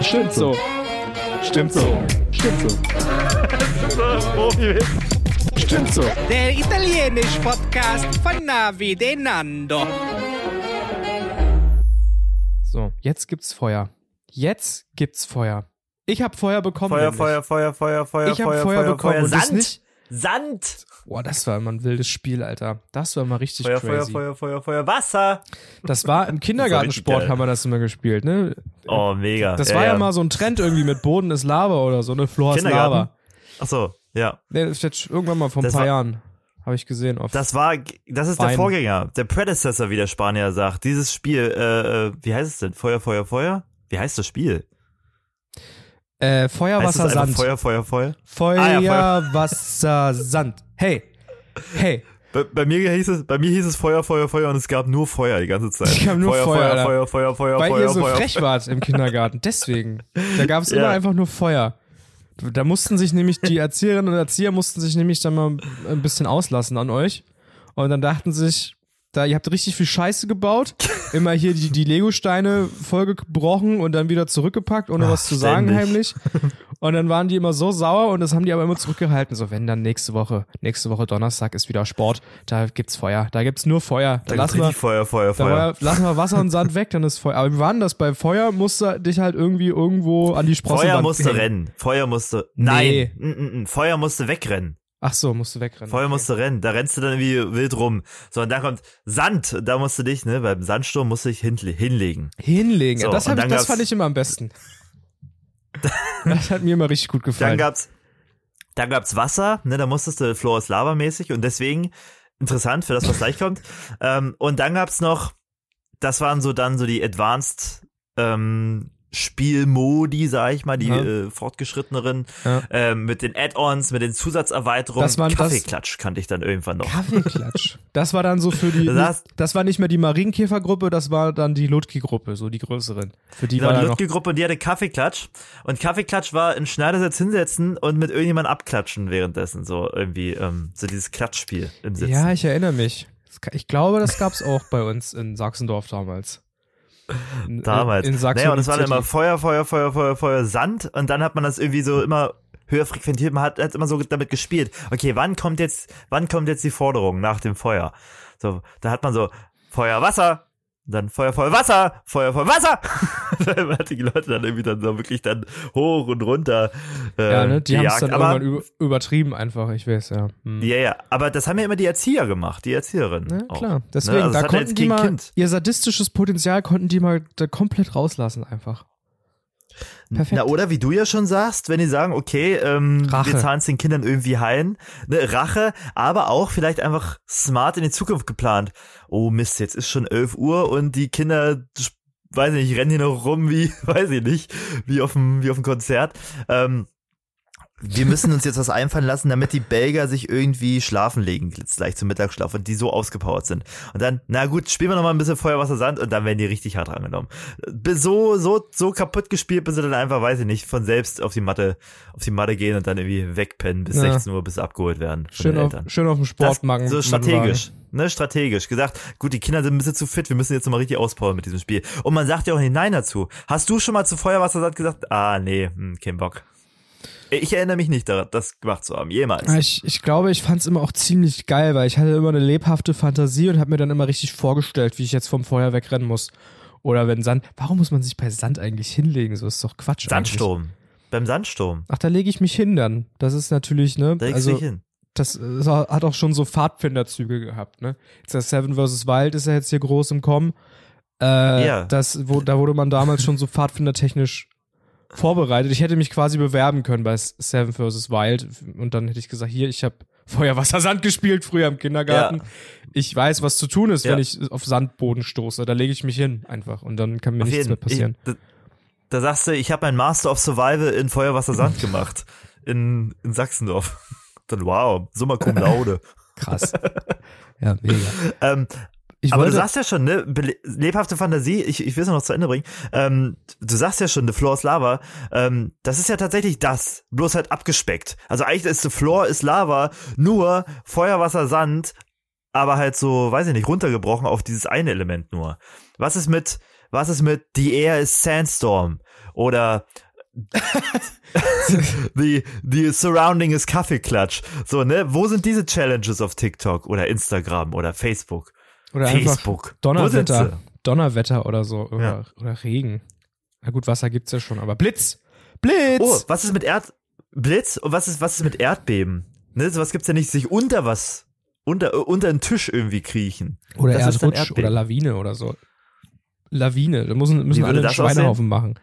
Stimmt so. Stimmt so. Stimmt so. Stimmt so. Der italienische Podcast von Navi de Nando. So, jetzt gibt's Feuer. Jetzt gibt's Feuer. Ich hab Feuer bekommen. Feuer, nämlich. Feuer, Feuer, Feuer, Feuer, Ich hab Feuer, Feuer Feuer, bekommen Feuer. Sand! nicht- Sand! Boah, das war immer ein wildes Spiel, Alter. Das war mal richtig Feuer, Feuer, crazy. Feuer, Feuer, Feuer, Wasser! Das war im Kindergartensport haben wir das immer gespielt, ne? Oh, mega. Das war ja, mal so ein Trend irgendwie mit Boden ist Lava oder so, ne? Floor ist? Lava. Ach so, ja. Ne, das ist jetzt irgendwann mal vor ein Das paar Jahren. Habe ich gesehen. Das war, das ist der Wein. Vorgänger, der Predecessor, wie der Spanier sagt. Dieses Spiel, äh, äh, wie heißt es denn? Feuer, Feuer, Feuer? Wie heißt das Spiel? äh, Feuer, heißt Wasser, Sand. Feuer, Feuer, Feuer? Feuer, Ah, ja, Feuer. Wasser, Sand. Hey. Hey. Bei, bei mir hieß es, bei mir hieß es Feuer, Feuer, Feuer und es gab nur Feuer die ganze Zeit. Es gab nur Feuer, Feuer, Feuer. Feuer, Feuer, Feuer, Weil Feuer, ihr so Feuer. frech wart im Kindergarten. Deswegen. Da gab es immer Ja. einfach nur Feuer. Da mussten sich nämlich die Erzieherinnen und Erzieher mussten sich nämlich dann mal ein bisschen auslassen an euch. Und dann dachten sich, da ihr habt richtig viel Scheiße gebaut, immer hier die, die Lego-Steine vollgebrochen und dann wieder zurückgepackt, ohne Ach, was zu sagen ständig. heimlich. Und dann waren die immer so sauer und das haben die aber immer zurückgehalten. So, wenn dann nächste Woche, nächste Woche Donnerstag ist wieder Sport, da gibt's Feuer, da gibt's nur Feuer. Da Da lassen wir, Feuer, Feuer, da Feuer. lassen wir Wasser und Sand weg, dann ist Feuer. Aber wie war denn das? Bei Feuer musst du dich halt irgendwie irgendwo an die Sprossenwand Feuer musste hängen. rennen. Feuer musste, Nee. nein, mm, mm, mm. Feuer musste wegrennen. Ach so, musst du wegrennen. Feuer okay. musste rennen. Da rennst du dann irgendwie wild rum. So, und dann kommt Sand. Da musst du dich, ne, beim Sandsturm musst du dich hinle hinlegen. Hinlegen. So, das, hab ich, das fand ich immer am besten. Das hat mir immer richtig gut Dann gefallen. gab's, dann gab's Wasser, ne, da musstest du Floor is Lava mäßig und deswegen interessant für das, was gleich kommt. Ähm, und dann gab's noch, das waren so dann so die Advanced, ähm, Spielmodi, sag ich mal, die Ja. äh, fortgeschritteneren, Ja. ähm, mit den Add-ons, mit den Zusatzerweiterungen. Das waren das- Kaffeeklatsch kannte ich dann irgendwann noch. Kaffeeklatsch. Das war dann so für die, Das das war nicht mehr die Marienkäfergruppe, das war dann die Ludki-Gruppe, so die größeren. Für die Genau, war die und die hatte Kaffeeklatsch. Und Kaffeeklatsch war in Schneidersitz hinsetzen und mit irgendjemand abklatschen währenddessen. So irgendwie, ähm, so dieses Klatschspiel im Sitzen. ja, ich erinnere mich. Das Ich glaube, das gab's auch bei uns in Sachsendorf damals. Damals. In, in Sachsen. naja, und es war dann immer Feuer, Feuer, Feuer, Feuer, Feuer, Sand. Und dann hat man das irgendwie so immer höher frequentiert. Man hat, hat immer so damit gespielt. Okay, wann kommt jetzt, wann kommt jetzt die Forderung nach dem Feuer? So, da hat man so Feuer, Wasser. Dann Feuer, Feuer, Wasser, Feuer, Feuer, Wasser. dann hat die Leute dann irgendwie dann so wirklich dann hoch und runter äh, Ja, ne? Die haben es dann Aber irgendwann über, übertrieben einfach, ich weiß, ja. Hm. Ja, ja, aber das haben ja immer die Erzieher gemacht, die Erzieherinnen. Ja, auch. klar. Deswegen, Ne? Also da konnten die mal, Kind. ihr sadistisches Potenzial konnten die mal da komplett rauslassen einfach. Perfekt. Na, oder wie du ja schon sagst, wenn die sagen, okay, ähm, Rache. wir zahlen es den Kindern irgendwie heilen, ne, Rache, aber auch vielleicht einfach smart in die Zukunft geplant. Oh Mist, jetzt ist schon 11 Uhr und die Kinder, weiß ich nicht, rennen hier noch rum wie, weiß ich nicht, wie auf dem, wie auf dem Konzert. Ähm, wir müssen uns jetzt was einfallen lassen, damit die Belgier sich irgendwie schlafen legen, jetzt gleich zum Mittagsschlaf und die so ausgepowert sind. Und dann, na gut, spielen wir noch mal ein bisschen Feuer, Wasser, Sand und dann werden die richtig hart rangenommen. Bis So, so, so kaputt gespielt, bis sie dann einfach, weiß ich nicht, von selbst auf die Matte, auf die Matte gehen und dann irgendwie wegpennen bis Ja. 16 Uhr, bis sie abgeholt werden schön, den auf, Eltern. schön auf dem Das, Sportmagen. so strategisch, ne, strategisch. Gesagt, gut, die Kinder sind ein bisschen zu fit, wir müssen jetzt noch mal richtig auspowern mit diesem Spiel. Und man sagt ja auch nicht Nein dazu. Hast du schon mal zu Feuerwasser Sand gesagt, ah, nee, hm, kein Bock. Ich erinnere mich nicht daran, das gemacht zu haben, jemals. Ich, ich glaube, ich fand es immer auch ziemlich geil, weil ich hatte immer eine lebhafte Fantasie und habe mir dann immer richtig vorgestellt, wie ich jetzt vom Feuer wegrennen muss. Oder wenn Sand. Warum muss man sich bei Sand eigentlich hinlegen? So ist doch Quatsch. Eigentlich. Sandsturm. Beim Sandsturm. Ach, da lege ich mich hin dann. Das ist natürlich, ne? Da legst also, dich hin. das äh, hat auch schon so Pfadfinderzüge gehabt, ne? Jetzt der Seven vs. Wild ist ja jetzt hier groß im Kommen. Äh, Ja. das, wo, da wurde man damals schon so pfadfindertechnisch vorbereitet. Ich hätte mich quasi bewerben können bei Seven vs. Wild und dann hätte ich gesagt, hier, ich habe Feuer, Wasser, Sand gespielt früher im Kindergarten. Ja. Ich weiß, was zu tun ist, Ja. wenn ich auf Sandboden stoße. Da lege ich mich hin einfach und dann kann mir Auf nichts jeden- mehr passieren. Ich, da, da sagst du, ich habe mein Master of Survival in Feuer, Wasser, Sand gemacht. In, in Sachsendorf. Dann wow, summa cum laude. Krass. ja, mega. ähm, Ich aber wollte, du sagst ja schon, ne, lebhafte Fantasie, ich, ich will es noch zu Ende bringen. Ähm, du sagst ja schon, The Floor is Lava. Ähm, das ist ja tatsächlich das, bloß halt abgespeckt. Also eigentlich ist The Floor is Lava nur Feuer, Wasser, Sand, aber halt so, weiß ich nicht, runtergebrochen auf dieses eine Element nur. Was ist mit, was ist mit The Air is Sandstorm? Oder the, the surrounding is Kaffeeklatsch. So, ne? Wo sind diese Challenges auf TikTok oder Instagram oder Facebook? Oder Facebook. Donnerwetter. Donnerwetter oder so. Oder, Ja. oder Regen. Na gut, Wasser gibt's ja schon, aber Blitz! Blitz! Oh, was ist mit Erd Blitz und was ist was ist mit Erdbeben? Ne, sowas gibt's ja nicht, sich unter was unter äh, unter den Tisch irgendwie kriechen. oder das Erdrutsch Erdbeben. oder Lawine oder so. Lawine, da müssen, müssen alle einen Schweinehaufen machen.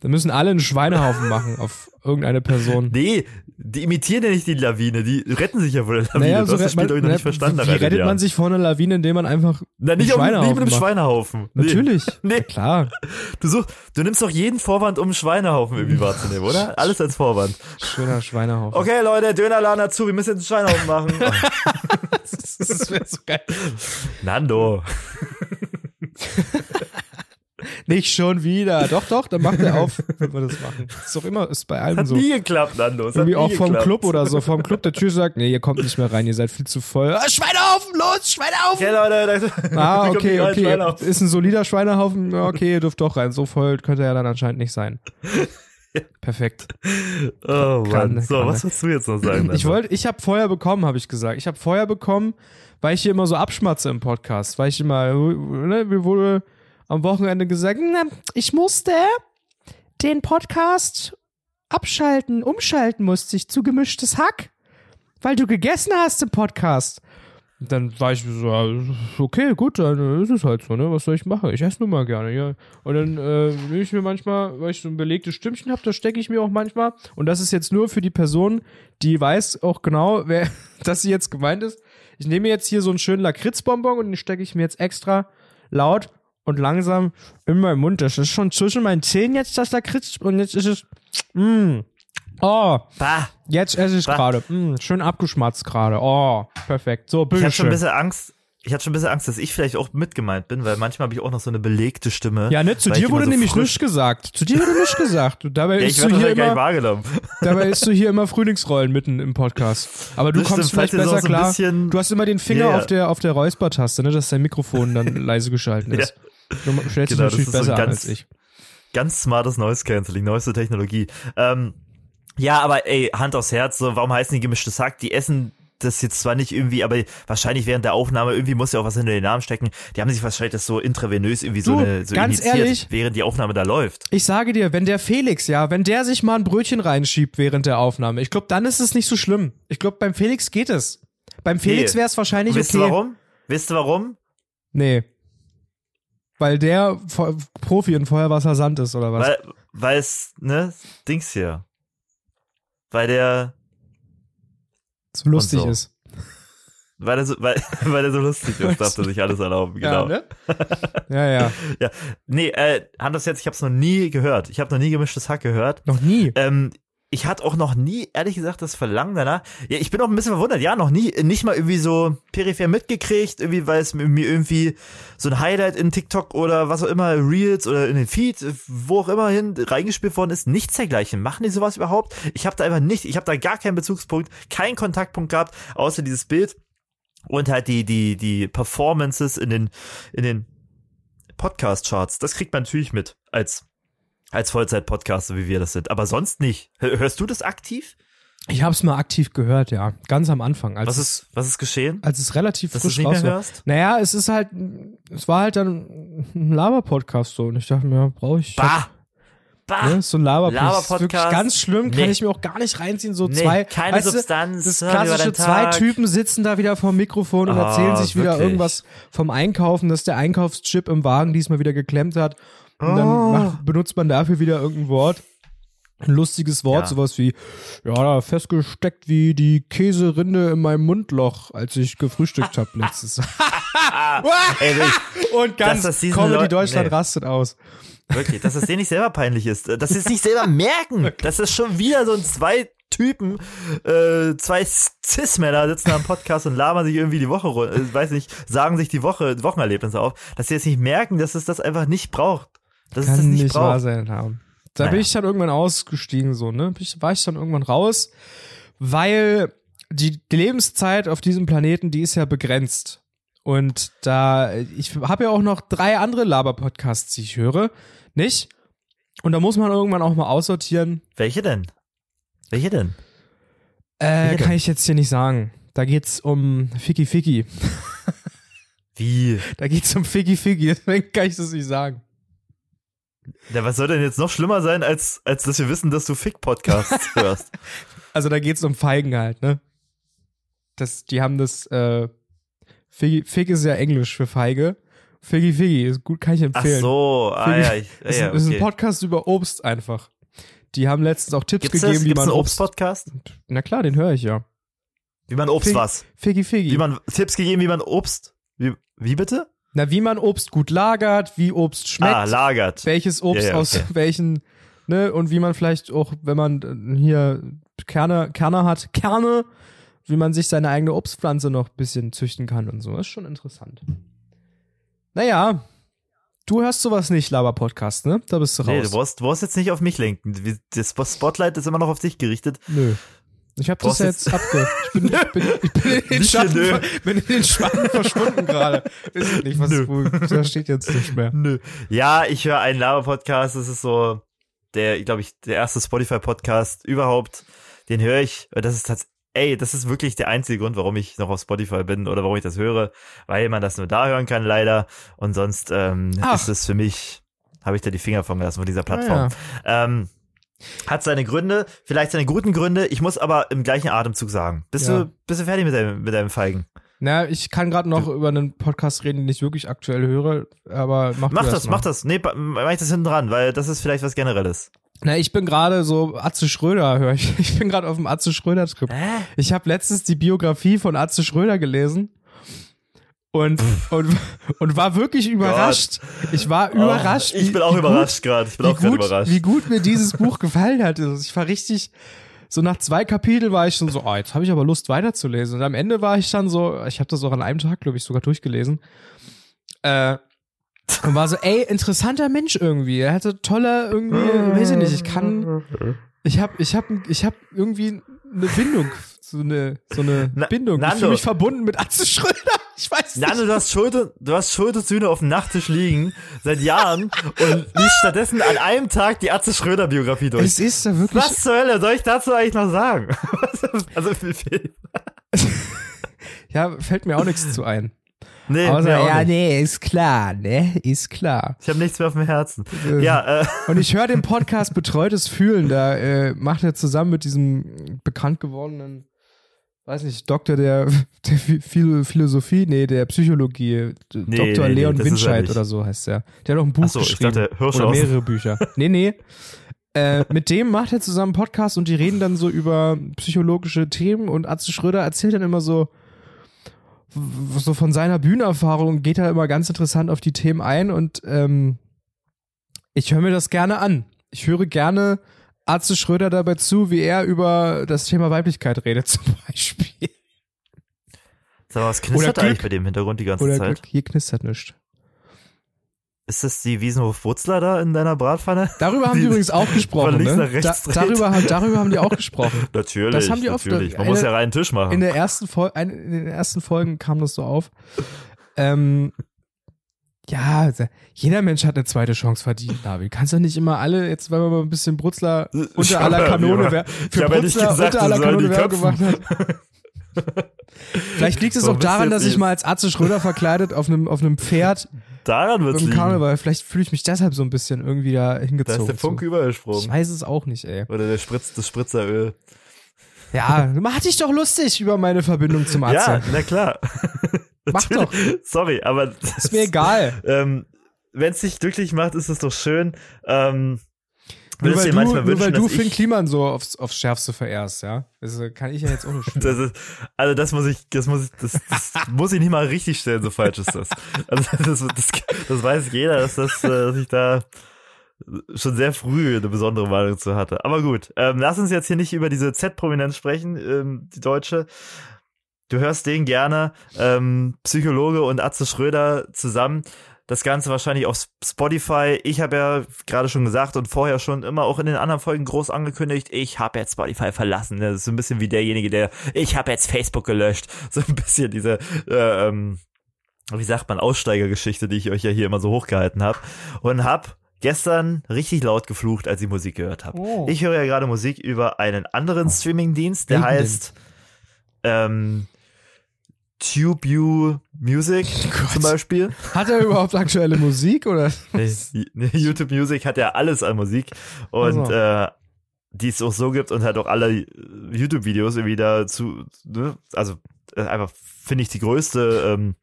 Da müssen alle einen Schweinehaufen machen auf irgendeine Person. Nee, die imitieren ja nicht die Lawine, die retten sich ja vor der Lawine. du hast das Spiel doch noch naja, nicht verstanden. Wie rettet man Jahren. sich vor einer Lawine, indem man einfach Na, nicht, einen auf, nicht mit einem? Schweinehaufen. Nee. Natürlich. Nee. Na Klar. Du, such, du nimmst doch jeden Vorwand, um einen Schweinehaufen irgendwie wahrzunehmen, oder? Alles als Vorwand. Schöner Schweinehaufen. Okay, Leute, Dönerladen hat zu, wir müssen jetzt einen Schweinehaufen machen. Das wäre so geil. Nando. Nicht schon wieder. Doch, doch, dann macht er auf, wenn wir das machen. Ist doch immer, ist bei allen Hat so. nie geklappt, Nando. Hat Irgendwie auch vom geklappt. Club oder so, vom Club der Tür sagt, nee, ihr kommt nicht mehr rein, ihr seid viel zu voll. Ah, Schweinehaufen, los, Schweinehaufen! Okay, Leute. Ah, okay, okay. Ist ein solider Schweinehaufen. Ja, Okay, ihr dürft doch rein. So voll könnte er dann anscheinend nicht sein. Perfekt. Oh Kann- Mann. So, kann- was willst du jetzt noch sagen? Ich Nando? wollte, ich habe Feuer bekommen, habe ich gesagt. Ich habe Feuer bekommen, weil ich hier immer so abschmatze im Podcast, weil ich immer, ne, mir wurde am Wochenende gesagt, ich musste den Podcast abschalten, umschalten musste ich zu gemischtes Hack, weil du gegessen hast im Podcast. Dann war ich so, okay, gut, dann ist es halt so, ne? Was soll ich machen? Ich esse nur mal gerne, ja. Und dann äh, nehme ich mir manchmal, weil ich so ein belegtes Stimmchen habe, das stecke ich mir auch manchmal. Und das ist jetzt nur für die Person, die weiß auch genau, wer, dass sie jetzt gemeint ist. Ich nehme jetzt hier so einen schönen Lakritzbonbon und den stecke ich mir jetzt extra laut und langsam in meinen Mund. Das ist schon zwischen meinen Zähnen jetzt das Lakritz und jetzt ist es, mm, oh, Bah. jetzt esse ich Bah. gerade, mm, schön abgeschmatzt gerade, oh, perfekt. So, Ich hatte schon ein bisschen Angst. Ich hatte schon ein bisschen Angst, dass ich vielleicht auch mitgemeint bin, weil manchmal habe ich auch noch so eine belegte Stimme. Ja, ne, zu dir wurde so nämlich nichts gesagt. Zu dir wurde nichts gesagt. Und dabei Ja, ist ich du hier immer, wahrgenommen. dabei ist du hier immer Frühlingsrollen mitten im Podcast. Aber du Das kommst stimmt, vielleicht besser so klar. Du hast immer den Finger Ja, ja. auf der, auf der Räuspertaste, ne, dass dein Mikrofon dann leise geschalten ist. Du stellst Genau, natürlich so besser an ganz- als ich. Ganz smartes Noise Cancelling, neueste Technologie. Ähm, ja, aber ey, Hand aufs Herz, so, warum heißen die gemischtes Hack? Die essen das jetzt zwar nicht irgendwie, aber wahrscheinlich während der Aufnahme, irgendwie muss ja auch was hinter den Namen stecken. Die haben sich wahrscheinlich das so intravenös irgendwie so, Du, eine, so ganz initiiert, ehrlich? während die Aufnahme da läuft. Ich sage dir, wenn der Felix, ja, wenn der sich mal ein Brötchen reinschiebt während der Aufnahme, ich glaube, dann ist es nicht so schlimm. Ich glaube, beim Felix geht es. Beim Felix Nee. wäre es wahrscheinlich Wisst okay. ihr warum? Wisst ihr warum? Nee. Weil der Profi in Feuerwasser Sand ist, oder was? Weil, weil es, ne, Dings hier. Weil der, so lustig so. ist. weil er so, weil, weil er so lustig ist, darf er sich alles erlauben, genau. Ja, ne? ja, ja. Ja, nee, äh, Hand aufs Herz, ich habe es noch nie gehört. Ich habe noch nie gemischtes Hack gehört. Noch nie. Ähm, ich hatte auch noch nie, ehrlich gesagt, das Verlangen danach. Ja, ich bin auch ein bisschen verwundert. Ja, noch nie, nicht mal irgendwie so peripher mitgekriegt, irgendwie, weil es mir irgendwie so ein Highlight in TikTok oder was auch immer, Reels oder in den Feed, wo auch immer hin reingespielt worden ist. Nichts dergleichen. Machen die sowas überhaupt? Ich habe da einfach nicht, ich habe da gar keinen Bezugspunkt, keinen Kontaktpunkt gehabt, außer dieses Bild und halt die, die, die Performances in den, in den Podcast-Charts. Das kriegt man natürlich mit als als Vollzeit-Podcaster, wie wir das sind. Aber sonst nicht. Hör- Hörst du das aktiv? Ich habe es mal aktiv gehört, ja. Ganz am Anfang. Was ist, was ist geschehen? als es relativ Dass du frisch nicht mehr raus war. hörst? Naja, es ist halt, es war halt dann ein Laber-Podcast so. Und ich dachte mir, brauche ich. Bah! Bah! Ne, so ein Laber-Podcast. Ist wirklich ganz schlimm, kann Nee. ich mir auch gar nicht reinziehen. So Nee, zwei, keine weißt du, Substanz, das hör über klassische zwei. Typen sitzen da wieder vorm Mikrofon und Ah, erzählen sich wieder wirklich? irgendwas vom Einkaufen, dass der Einkaufschip im Wagen diesmal wieder geklemmt hat. Und dann Oh. macht, benutzt man dafür wieder irgendein Wort. Ein lustiges Wort, Ja. sowas wie, ja, da festgesteckt wie die Käserinde in meinem Mundloch, als ich gefrühstückt habe letztes. Ey, wirklich, und ganz das Comedy Deutschland nee. rastet aus. wirklich, dass es denen nicht selber peinlich ist. Dass sie es nicht selber merken. Das ist schon wieder so ein zwei Typen, äh, zwei Cis-Männer sitzen am Podcast und labern sich irgendwie die Woche, äh, weiß nicht, sagen sich die Woche, Wochenerlebnisse auf, dass sie jetzt nicht merken, dass es das einfach nicht braucht. Dass es das Kann nicht, nicht braucht. wahr sein haben. Da bin Naja. ich dann irgendwann ausgestiegen, so, ne? Bin ich- War ich dann irgendwann raus, weil die, die Lebenszeit auf diesem Planeten, die ist ja begrenzt. Und da, ich habe ja auch noch drei andere Laber-Podcasts, die ich höre, nicht? Und da muss man irgendwann auch mal aussortieren. Welche denn? Welche denn? Äh, Welche kann denn? ich jetzt hier nicht sagen. Da geht's um Ficky Ficky. Wie? Da geht's um Ficky Ficky, deswegen kann ich das nicht sagen. Ja, was soll denn jetzt noch schlimmer sein, als, als dass wir wissen, dass du Fick-Podcasts hörst? Also da geht's um Feigen halt, ne? Das, die haben das, äh, Figgy, Fig ist ja Englisch für Feige. Figgy Figgy, ist gut, kann ich Ach empfehlen. so, ah Ficky- ja, ich, ist, ja, ein- ist ein okay. Podcast über Obst einfach. Die haben letztens auch Tipps Gibt's gegeben, das? wie Gibt's man einen Obst. Obst-Podcast? Na klar, den höre ich ja. Wie man Obst Fig- was? Figgy Figgy. Wie man Tipps gegeben, wie man Obst. Wie, wie bitte? Na, wie man Obst gut lagert, wie Obst schmeckt, Ah, lagert. welches Obst Ja, ja, aus okay. welchen, ne, und wie man vielleicht auch, wenn man äh, hier Kerne, Kerne hat, Kerne, wie man sich seine eigene Obstpflanze noch ein bisschen züchten kann und so. Das ist schon interessant. Naja, du hörst sowas nicht, Laber-Podcast, ne? Da bist du raus. Nee, du brauchst, du brauchst jetzt nicht auf mich lenken. Das Spotlight ist immer noch auf dich gerichtet. Nö. Ich hab das ja jetzt- jetzt abge... Ich bin, ich bin, ich bin in den Schatten, bin in den Schatten verschwunden gerade. Weiß ich nicht, was wo, da steht jetzt nicht mehr. Nö. Ja, ich höre einen Laber-Podcast. Das ist so der, glaube ich, der erste Spotify-Podcast überhaupt. Den höre ich. Das ist tatsächlich, ey, das ist wirklich der einzige Grund, warum ich noch auf Spotify bin oder warum ich das höre, weil man das nur da hören kann, leider. Und sonst ähm, Ach. ist es für mich, habe ich da die Finger von gelassen von dieser Plattform. Ah, Ähm, hat seine Gründe, vielleicht seine guten Gründe. Ich muss aber im gleichen Atemzug sagen. Bist Ja. du, bist du fertig mit deinem, mit deinem Feigen? Na, ich kann gerade noch über einen Podcast reden, den ich wirklich aktuell höre, aber mach, Mach das, mal. mach das. Nee, mach ich das hinten dran, weil das ist vielleicht was Generelles. Na, ich bin gerade so Atze Schröder, höre ich. Ich bin gerade auf dem Atze Schröder Trip. Hä? Ich habe letztens die Biografie von Atze Schröder gelesen und und und war wirklich überrascht. Ich war überrascht. Oh, ich bin auch überrascht gerade. Ich bin auch gerade gut, überrascht. wie gut mir dieses Buch gefallen hat. Also ich war richtig so nach zwei Kapiteln war ich schon so, oh, jetzt habe ich aber Lust weiterzulesen. Und am Ende war ich dann so, ich habe das auch an einem Tag, glaube ich, sogar durchgelesen. Äh, und war so, ey, interessanter Mensch irgendwie. Er hatte tolle irgendwie, weiß ich nicht, ich kann, ich hab, ich hab, ich hab irgendwie eine Bindung, so eine, so eine Na- Bindung. Ich Nando. fühle mich verbunden mit Atze Schröder. Ich weiß nicht. Nano, du hast Schulter, du hast Schultersühne auf dem Nachttisch liegen seit Jahren und liest stattdessen an einem Tag die Atze Schröder Biografie durch. es ist da wirklich, Was zur Hölle soll ich dazu eigentlich noch sagen? also, viel- ja, fällt mir auch nichts zu ein. nee, Außer, ja, nee, ist klar, ne, ist klar. ich habe nichts mehr auf dem Herzen. Ja, äh, Und ich höre den Podcast Betreutes Fühlen, da äh, macht er zusammen mit diesem bekannt gewordenen, weiß nicht, Doktor der, der Phil- Philosophie, nee, der Psychologie, Dr. nee, nee, Leon er Winscheid oder so heißt er. Der hat auch ein Buch so, ich geschrieben. dachte, oder mehrere Bücher. Nee, nee. Äh, mit dem macht er zusammen einen Podcast und die reden dann so über psychologische Themen und Atze Schröder erzählt dann immer so, so von seiner Bühnenerfahrung geht er immer ganz interessant auf die Themen ein und ähm, ich höre mir das gerne an. Ich höre gerne Atze Schröder dabei zu, wie er über das Thema Weiblichkeit redet zum Beispiel. sag mal, was knistert Glück. eigentlich bei dem Hintergrund die ganze Oder Zeit? Glück, hier knistert nichts. Ist das die Wiesenhof-Wutzler da in deiner Bratpfanne? Darüber haben die Die- übrigens auch gesprochen. links Ne? nach rechts da, darüber, haben- darüber haben die auch gesprochen. Natürlich, Das haben die oft- natürlich. Man eine- muss ja reinen Tisch machen. In der ersten Fol in den ersten Folgen kam das so auf. Ähm, ja, jeder Mensch hat eine zweite Chance verdient, Navi. Kannst doch nicht immer alle, jetzt weil man mal ein bisschen Brutzler unter aller ja- Kanone wer, für ja Brutzler gesagt, unter aller Kanone Werbung gemacht hat. Vielleicht liegt es Warum auch du daran, dass ich mal als Atze Schröder verkleidet auf einem, auf einem Pferd Daran wird's im. Karneval, vielleicht fühle ich mich deshalb so ein bisschen irgendwie da Da hingezogen. ist der Funke zu. übergesprungen. Ich weiß es auch nicht, ey. Oder der Spritz, das Spritzeröl. Ja, mach dich doch lustig über meine Verbindung zum Atze. Ja, na klar. Mach doch. Sorry, aber das, Ist mir egal. ähm, wenn es dich glücklich macht, ist es doch schön. Ähm, Nur weil du, manchmal nur weil wünschen, du Finn Kliman so aufs, aufs Schärfste verehrst, ja? Das äh, kann ich ja jetzt auch nicht das ist, also das muss ich, das muss ich, das, das muss ich nicht mal richtig stellen, so falsch ist das. Also das, das, das weiß jeder, dass das, äh, dass ich da schon sehr früh eine besondere Meinung zu hatte. Aber gut, ähm, lass uns jetzt hier nicht über diese Z-Prominenz sprechen, ähm, die deutsche. Du hörst den gerne, ähm, Psychologe und Atze Schröder zusammen. Das Ganze wahrscheinlich auf Spotify. Ich habe ja gerade schon gesagt und vorher schon immer auch in den anderen Folgen groß angekündigt, ich habe jetzt Spotify verlassen. Das ist so ein bisschen wie derjenige, der, ich habe jetzt Facebook gelöscht. So ein bisschen diese, äh, ähm, wie sagt man, Aussteigergeschichte, die ich euch ja hier immer so hochgehalten habe. Und hab gestern richtig laut geflucht, als ich Musik gehört habe. Oh. Ich höre ja gerade Musik über einen anderen Streamingdienst, der denn? heißt ähm, TubeU Music zum Beispiel. Hat er überhaupt aktuelle Musik oder? YouTube Music hat ja alles an Musik und Ach so. äh, die es auch so gibt und halt auch alle YouTube-Videos irgendwie dazu, ne? also äh, einfach finde ich die größte ähm,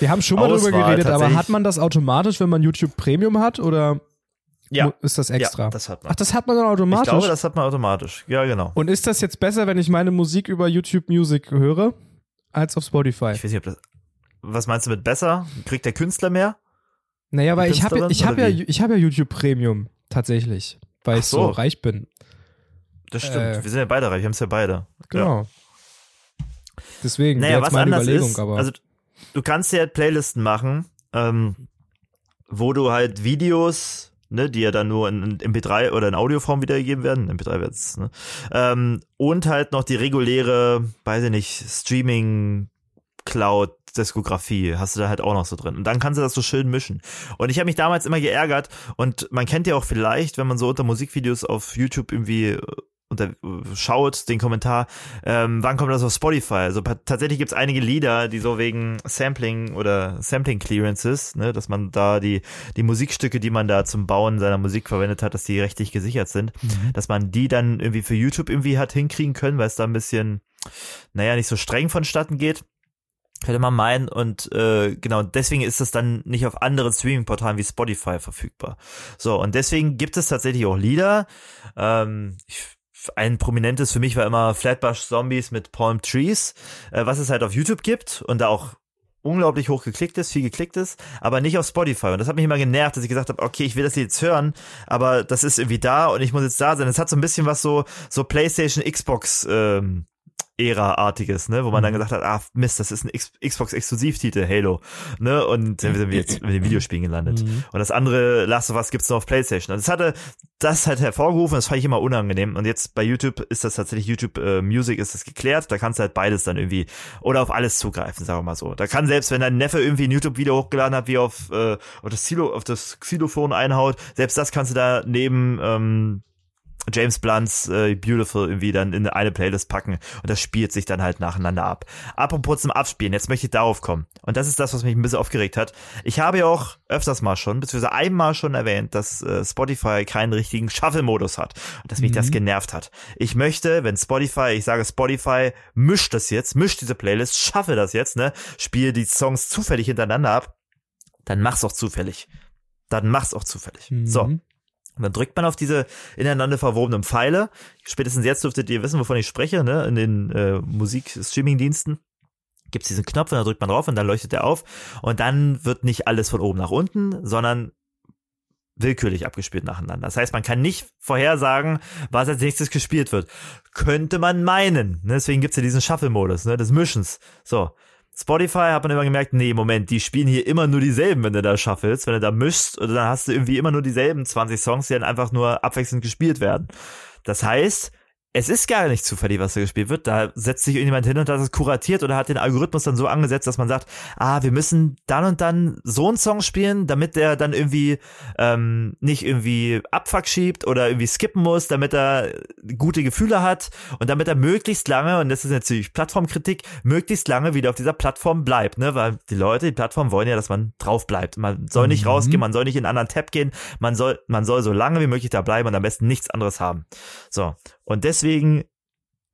Wir haben schon mal drüber Auswahl geredet, aber hat man das automatisch, wenn man YouTube Premium hat oder Ja. ist das extra? Ja, das hat man. Ach, das hat man dann automatisch. ich glaube, das hat man automatisch. Ja, genau. Und ist das jetzt besser, wenn ich meine Musik über YouTube Music höre, als auf Spotify? Ich weiß nicht, ob das. Was meinst du mit besser? Kriegt der Künstler mehr? Naja, weil ich habe ja, ich hab ja, ich hab ja YouTube Premium tatsächlich, weil Ach ich so. so. reich bin. Das stimmt. Äh. wir sind ja beide reich, wir haben es ja beide. Ja. Genau. Deswegen, Naja, was meine anders Überlegung, ist, aber also du kannst ja halt Playlisten machen, ähm, wo du halt Videos, ne, die ja dann nur in, in MP3 oder in Audioform wiedergegeben werden, MP3 wird's, ne, ähm, und halt noch die reguläre, weiß ich nicht, Streaming Cloud Diskografie hast du da halt auch noch so drin. Und dann kannst du das so schön mischen. Und ich habe mich damals immer geärgert und man kennt ja auch vielleicht, wenn man so unter Musikvideos auf YouTube irgendwie unter, äh, schaut, den Kommentar, ähm, wann kommt das auf Spotify? Also tatsächlich gibt's einige Lieder, die so wegen Sampling oder Sampling Clearances, ne, dass man da die, die Musikstücke, die man da zum Bauen seiner Musik verwendet hat, dass die rechtlich gesichert sind, dass man die dann irgendwie für YouTube irgendwie hat hinkriegen können, weil es da ein bisschen, naja, nicht so streng vonstatten geht. Könnte man meinen und äh, genau deswegen ist das dann nicht auf anderen Streaming-Portalen wie Spotify verfügbar. So und deswegen gibt es tatsächlich auch Lieder. Ähm, ich, ein prominentes für mich war immer Flatbush Zombies mit Palm Trees, äh, was es halt auf YouTube gibt und da auch unglaublich hoch geklickt ist, viel geklickt ist, aber nicht auf Spotify. Und das hat mich immer genervt, dass ich gesagt habe, okay, ich will das jetzt hören, aber das ist irgendwie da und ich muss jetzt da sein. Es hat so ein bisschen was so so PlayStation, Xbox ähm, Ära-artiges, ne, wo man dann gesagt hat, ah Mist, das ist ein X Xbox Exklusivtitel, Halo, ne, und dann sind wir jetzt mit den Videospielen gelandet. Mhm. Und das andere, Last of Us gibt's noch auf PlayStation. Und das hatte das halt hervorgerufen, das fand ich immer unangenehm. Und jetzt bei YouTube ist das tatsächlich YouTube äh, Music ist das geklärt, da kannst du halt beides dann irgendwie oder auf alles zugreifen, sagen wir mal so. Da kann selbst wenn dein Neffe irgendwie ein YouTube Video hochgeladen hat, wie auf äh, auf das Xylo, auf das Xylophon einhaut, selbst das kannst du da neben ähm, James Blunts äh, Beautiful irgendwie dann in eine Playlist packen und das spielt sich dann halt nacheinander ab. Apropos zum Abspielen, jetzt möchte ich darauf kommen. Und das ist das, was mich ein bisschen aufgeregt hat. Ich habe ja auch öfters mal schon, beziehungsweise einmal schon erwähnt, dass äh, Spotify keinen richtigen Shuffle-Modus hat und dass mich das genervt hat. Ich möchte, wenn Spotify, ich sage Spotify, mischt das jetzt, mischt diese Playlist, schaffe das jetzt, ne, spiele die Songs zufällig hintereinander ab, dann mach's auch zufällig. Dann mach's auch zufällig. Mhm. So. Und dann drückt man auf diese ineinander verwobenen Pfeile. Spätestens jetzt dürftet ihr wissen, wovon ich spreche, ne? In den äh, Musik-Streaming-Diensten gibt's diesen Knopf und da drückt man drauf und dann leuchtet er auf. Und dann wird nicht alles von oben nach unten, sondern willkürlich abgespielt nacheinander. Das heißt, man kann nicht vorhersagen, was als nächstes gespielt wird. Könnte man meinen. Ne? Deswegen gibt's ja diesen Shuffle-Modus, ne? des Mischens. So. Spotify hat man immer gemerkt, nee, Moment, die spielen hier immer nur dieselben, wenn du da shuffles, wenn du da mischst, oder dann hast du irgendwie immer nur dieselben 20 Songs, die dann einfach nur abwechselnd gespielt werden. Das heißt, es ist gar nicht zufällig, was da gespielt wird. Da setzt sich irgendjemand hin und hat es kuratiert oder hat den Algorithmus dann so angesetzt, dass man sagt, ah, wir müssen dann und dann so einen Song spielen, damit der dann irgendwie ähm, nicht irgendwie Abfuck schiebt oder irgendwie skippen muss, damit er gute Gefühle hat und damit er möglichst lange, und das ist natürlich Plattformkritik, möglichst lange wieder auf dieser Plattform bleibt, ne? Weil die Leute, die Plattform wollen ja, dass man drauf bleibt. Man soll nicht Mhm. rausgehen, man soll nicht in einen anderen Tab gehen, man soll, man soll so lange wie möglich da bleiben und am besten nichts anderes haben. So. Und deswegen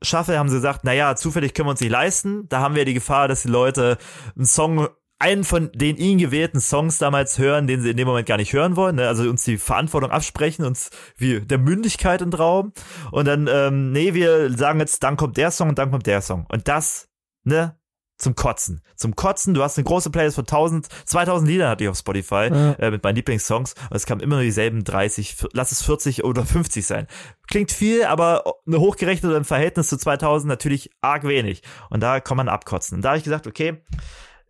Shuffle haben sie gesagt, naja, zufällig können wir uns nicht leisten. Da haben wir die Gefahr, dass die Leute einen Song, einen von den ihnen gewählten Songs damals hören, den sie in dem Moment gar nicht hören wollen. Ne? Also uns die Verantwortung absprechen, uns wie der Mündigkeit entrauben. Und dann, ähm, nee, wir sagen jetzt, dann kommt der Song und dann kommt der Song. Und das, ne, zum Kotzen. Zum Kotzen, du hast eine große Playlist von 1000, 2000 Liedern hatte ich auf Spotify Ja. äh, mit meinen Lieblingssongs und es kamen immer nur dieselben 30, v- lass es 40 oder 50 sein. Klingt viel, aber eine hochgerechnet im Verhältnis zu 2000 natürlich arg wenig. Und da kann man abkotzen. Und da habe ich gesagt, okay,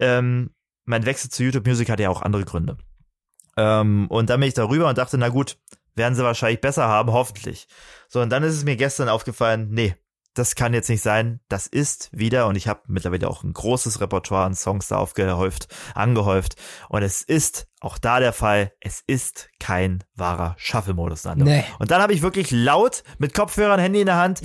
ähm, mein Wechsel zu YouTube Music hatte ja auch andere Gründe. Ähm, und dann bin ich darüber und dachte, na gut, werden sie wahrscheinlich besser haben, hoffentlich. So, und dann ist es mir gestern aufgefallen, nee, das kann jetzt nicht sein. Das ist wieder, und ich habe mittlerweile auch ein großes Repertoire an Songs da aufgehäuft, angehäuft. Und es ist auch da der Fall, es ist kein wahrer Shuffle-Modus. Nee. Und dann habe ich wirklich laut mit Kopfhörern, Handy in der Hand,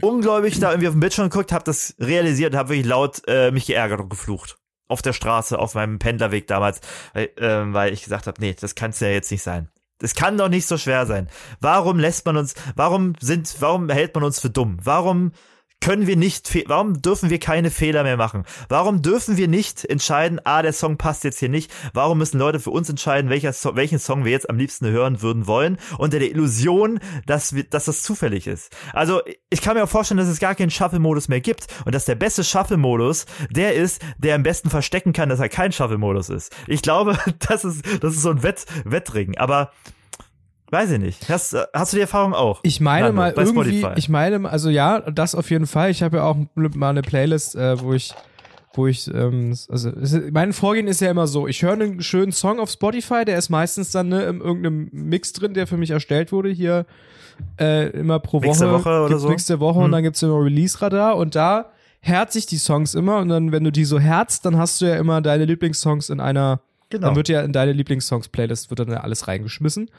ungläubig da irgendwie auf dem Bildschirm geguckt, habe das realisiert und habe wirklich laut äh, mich geärgert und geflucht. Auf der Straße, auf meinem Pendlerweg damals, weil, ähm, weil ich gesagt habe, nee, das kann es ja jetzt nicht sein. Es kann doch nicht so schwer sein. Warum lässt man uns, warum sind, warum hält man uns für dumm? Warum können wir nicht, warum dürfen wir keine Fehler mehr machen? Warum dürfen wir nicht entscheiden, ah, der Song passt jetzt hier nicht? Warum müssen Leute für uns entscheiden, welcher so welchen Song wir jetzt am liebsten hören würden wollen? Unter der Illusion, dass wir, dass das zufällig ist. Also, ich kann mir auch vorstellen, dass es gar keinen Shuffle-Modus mehr gibt und dass der beste Shuffle-Modus der ist, der am besten verstecken kann, dass er kein Shuffle-Modus ist. Ich glaube, das ist, das ist so ein Wett, Wettring, aber Weiß ich nicht. Hast, hast du die Erfahrung auch? Ich meine Nando, mal irgendwie, Spotify. ich meine, also ja, das auf jeden Fall. Ich habe ja auch mal eine Playlist, äh, wo ich, wo ich, ähm, also es mein Vorgehen ist ja immer so, ich höre einen schönen Song auf Spotify, der ist meistens dann ne, in irgendeinem Mix drin, der für mich erstellt wurde hier äh, immer pro Mix Woche. der Woche oder so? Mix der Woche und Hm. dann gibt's immer Release-Radar und da herz ich die Songs immer und dann, wenn du die so herzt, dann hast du ja immer deine Lieblingssongs in einer genau. dann wird ja in deine Lieblingssongs-Playlist wird dann ja alles reingeschmissen.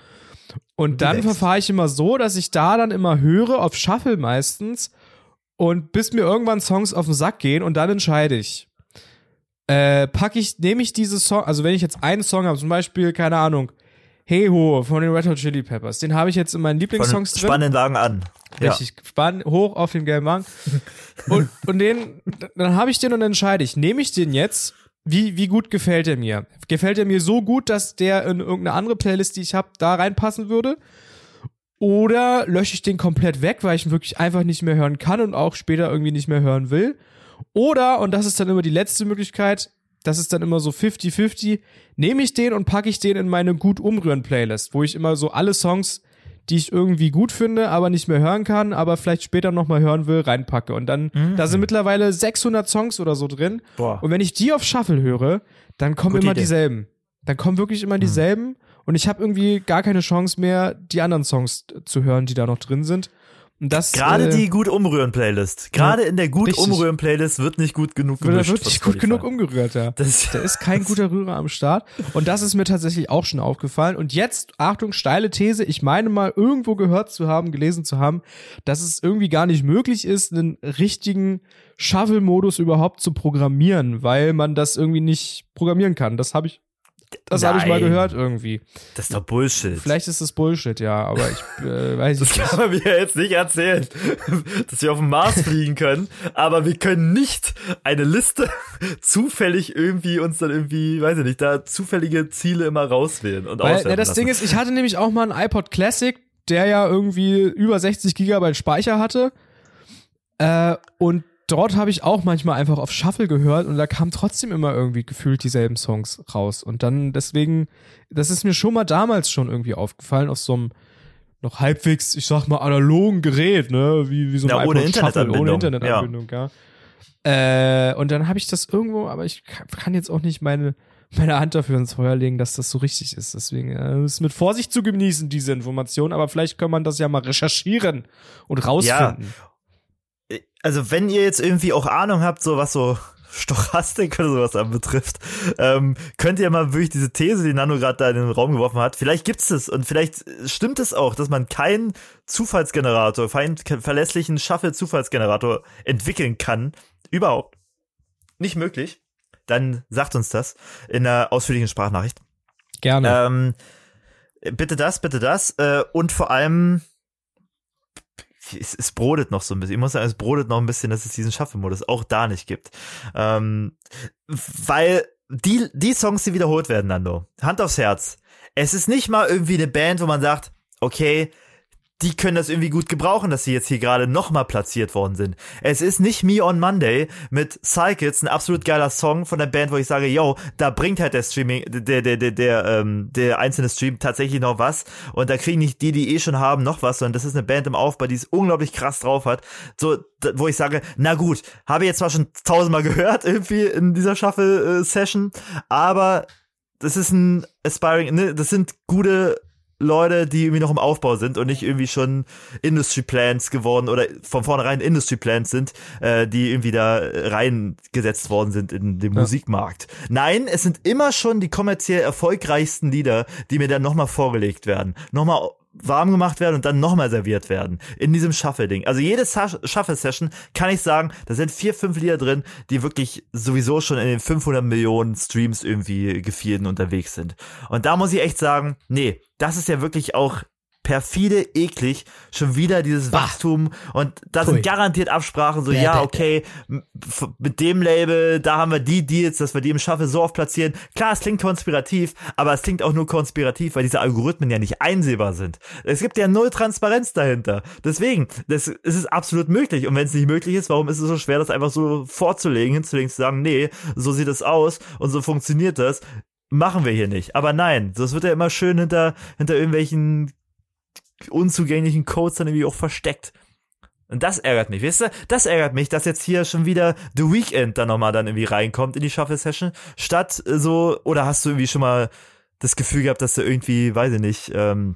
Und dann verfahre ich immer so, dass ich da dann immer höre, auf Shuffle meistens, und bis mir irgendwann Songs auf den Sack gehen und dann entscheide ich. Äh, pack ich, nehme ich diese Song, also wenn ich jetzt einen Song habe, zum Beispiel, keine Ahnung, Hey Ho von den Red Hot Chili Peppers, den habe ich jetzt in meinen Lieblingssongs drin. spannenden Wagen an. Ja. Richtig, spann hoch auf den gelben Wagen. Und, und den, dann habe ich den und entscheide ich, nehme ich den jetzt, wie, wie gut gefällt er mir? Gefällt er mir so gut, dass der in irgendeine andere Playlist, die ich habe, da reinpassen würde? Oder lösche ich den komplett weg, weil ich ihn wirklich einfach nicht mehr hören kann und auch später irgendwie nicht mehr hören will? Oder, und das ist dann immer die letzte Möglichkeit, das ist dann immer so 50-50, nehme ich den und packe ich den in meine gut umrühren Playlist, wo ich immer so alle Songs, die ich irgendwie gut finde, aber nicht mehr hören kann, aber vielleicht später nochmal hören will, reinpacke. Und dann, da sind mittlerweile 600 Songs oder so drin. Boah. Und wenn ich die auf Shuffle höre, dann kommen Gute immer Idee. dieselben. Dann kommen wirklich immer dieselben. Und ich habe irgendwie gar keine Chance mehr, die anderen Songs zu hören, die da noch drin sind. Das Gerade äh, die gut umrühren Playlist. Gerade in der gut richtig. umrühren Playlist wird nicht gut genug wird gemischt. wirklich von gut genug umgerührt, ja. Das Da ist kein guter Rührer am Start. Und das ist mir tatsächlich auch schon aufgefallen. Und jetzt, Achtung, steile These. Ich meine mal irgendwo gehört zu haben, gelesen zu haben, dass es irgendwie gar nicht möglich ist, einen richtigen Shuffle-Modus überhaupt zu programmieren, weil man das irgendwie nicht programmieren kann. Das habe ich, das habe ich mal gehört irgendwie. das ist doch Bullshit. Vielleicht ist das Bullshit, ja, aber ich äh, weiß das nicht. kann man mir jetzt nicht erzählen, dass wir auf den Mars fliegen können, aber wir können nicht eine Liste zufällig irgendwie uns dann irgendwie, weiß ich nicht, da zufällige Ziele immer rauswählen und Weil, ne, das lassen. Ding ist, ich hatte nämlich auch mal einen iPod Classic, der ja irgendwie über 60 Gigabyte Speicher hatte. Äh, und dort habe ich auch manchmal einfach auf Shuffle gehört und da kamen trotzdem immer irgendwie gefühlt dieselben Songs raus. Und dann deswegen, das ist mir schon mal damals schon irgendwie aufgefallen, auf so einem noch halbwegs, ich sag mal, analogen Gerät, ne, wie, wie so ein Ja, ohne Internetanbindung, ohne Internetanbindung, ja. Äh, und dann habe ich das irgendwo, aber ich kann, jetzt auch nicht meine, meine Hand dafür ins Feuer legen, dass das so richtig ist. Deswegen äh, ist mit Vorsicht zu genießen, diese Information, aber vielleicht kann man das ja mal recherchieren und rausfinden. Also wenn ihr jetzt irgendwie auch Ahnung habt, so was so Stochastik oder sowas anbetrifft, ähm, könnt ihr mal wirklich diese These, die Nano gerade da in den Raum geworfen hat, vielleicht gibt's es und vielleicht stimmt es auch, dass man keinen Zufallsgenerator, keinen verlässlichen Shuffle-Zufallsgenerator entwickeln kann. Überhaupt. Nicht möglich. Dann sagt uns das in einer ausführlichen Sprachnachricht. Gerne. Ähm, bitte das, bitte das. Äh, und vor allem, es, es brodet noch so ein bisschen. Ich muss sagen, es brodet noch ein bisschen, dass es diesen Shuffle-Modus auch da nicht gibt. Ähm, weil die, die Songs, die wiederholt werden, Nando, Hand aufs Herz. Es ist nicht mal irgendwie eine Band, wo man sagt, okay, die können das irgendwie gut gebrauchen, dass sie jetzt hier gerade nochmal platziert worden sind. Es ist nicht Me on Monday mit Cycles, ein absolut geiler Song von der Band, wo ich sage, yo, da bringt halt der Streaming, der, der, der, der, ähm, der einzelne Stream tatsächlich noch was. Und da kriegen nicht die, die eh schon haben, noch was, sondern das ist eine Band im Aufbau, die es unglaublich krass drauf hat. So, wo ich sage, na gut, habe ich jetzt zwar schon tausendmal gehört, irgendwie in dieser Shuffle-Session, aber das ist ein Aspiring, ne, das sind gute Leute, die irgendwie noch im Aufbau sind und nicht irgendwie schon Industry Plans geworden oder von vornherein Industry Plans sind, äh, die irgendwie da reingesetzt worden sind in den Ja. Musikmarkt. Nein, es sind immer schon die kommerziell erfolgreichsten Lieder, die mir dann nochmal vorgelegt werden. Nochmal warm gemacht werden und dann nochmal serviert werden. In diesem Shuffle-Ding. Also jede Shuffle-Session kann ich sagen, da sind vier, fünf Lieder drin, die wirklich sowieso schon in den 500 Millionen Streams irgendwie gefielen unterwegs sind. Und da muss ich echt sagen, nee, das ist ja wirklich auch perfide, eklig, schon wieder dieses Bah. Wachstum und da sind garantiert Absprachen, so Bäh, ja, bäh, okay, f- mit dem Label, da haben wir die Deals, dass wir die im Shuffle so oft platzieren. Klar, es klingt konspirativ, aber es klingt auch nur konspirativ, weil diese Algorithmen ja nicht einsehbar sind. Es gibt ja null Transparenz dahinter. Deswegen, das, es ist absolut möglich. Und wenn es nicht möglich ist, warum ist es so schwer, das einfach so vorzulegen, hinzulegen, zu sagen, nee, so sieht es aus und so funktioniert das. Machen wir hier nicht. Aber nein, das wird ja immer schön hinter, hinter irgendwelchen unzugänglichen Codes dann irgendwie auch versteckt. Und das ärgert mich, weißt du? Das ärgert mich, dass jetzt hier schon wieder The Weekend dann nochmal dann irgendwie reinkommt in die Shuffle-Session, statt äh, so, oder hast du irgendwie schon mal das Gefühl gehabt, dass du irgendwie, weiß ich nicht, ähm,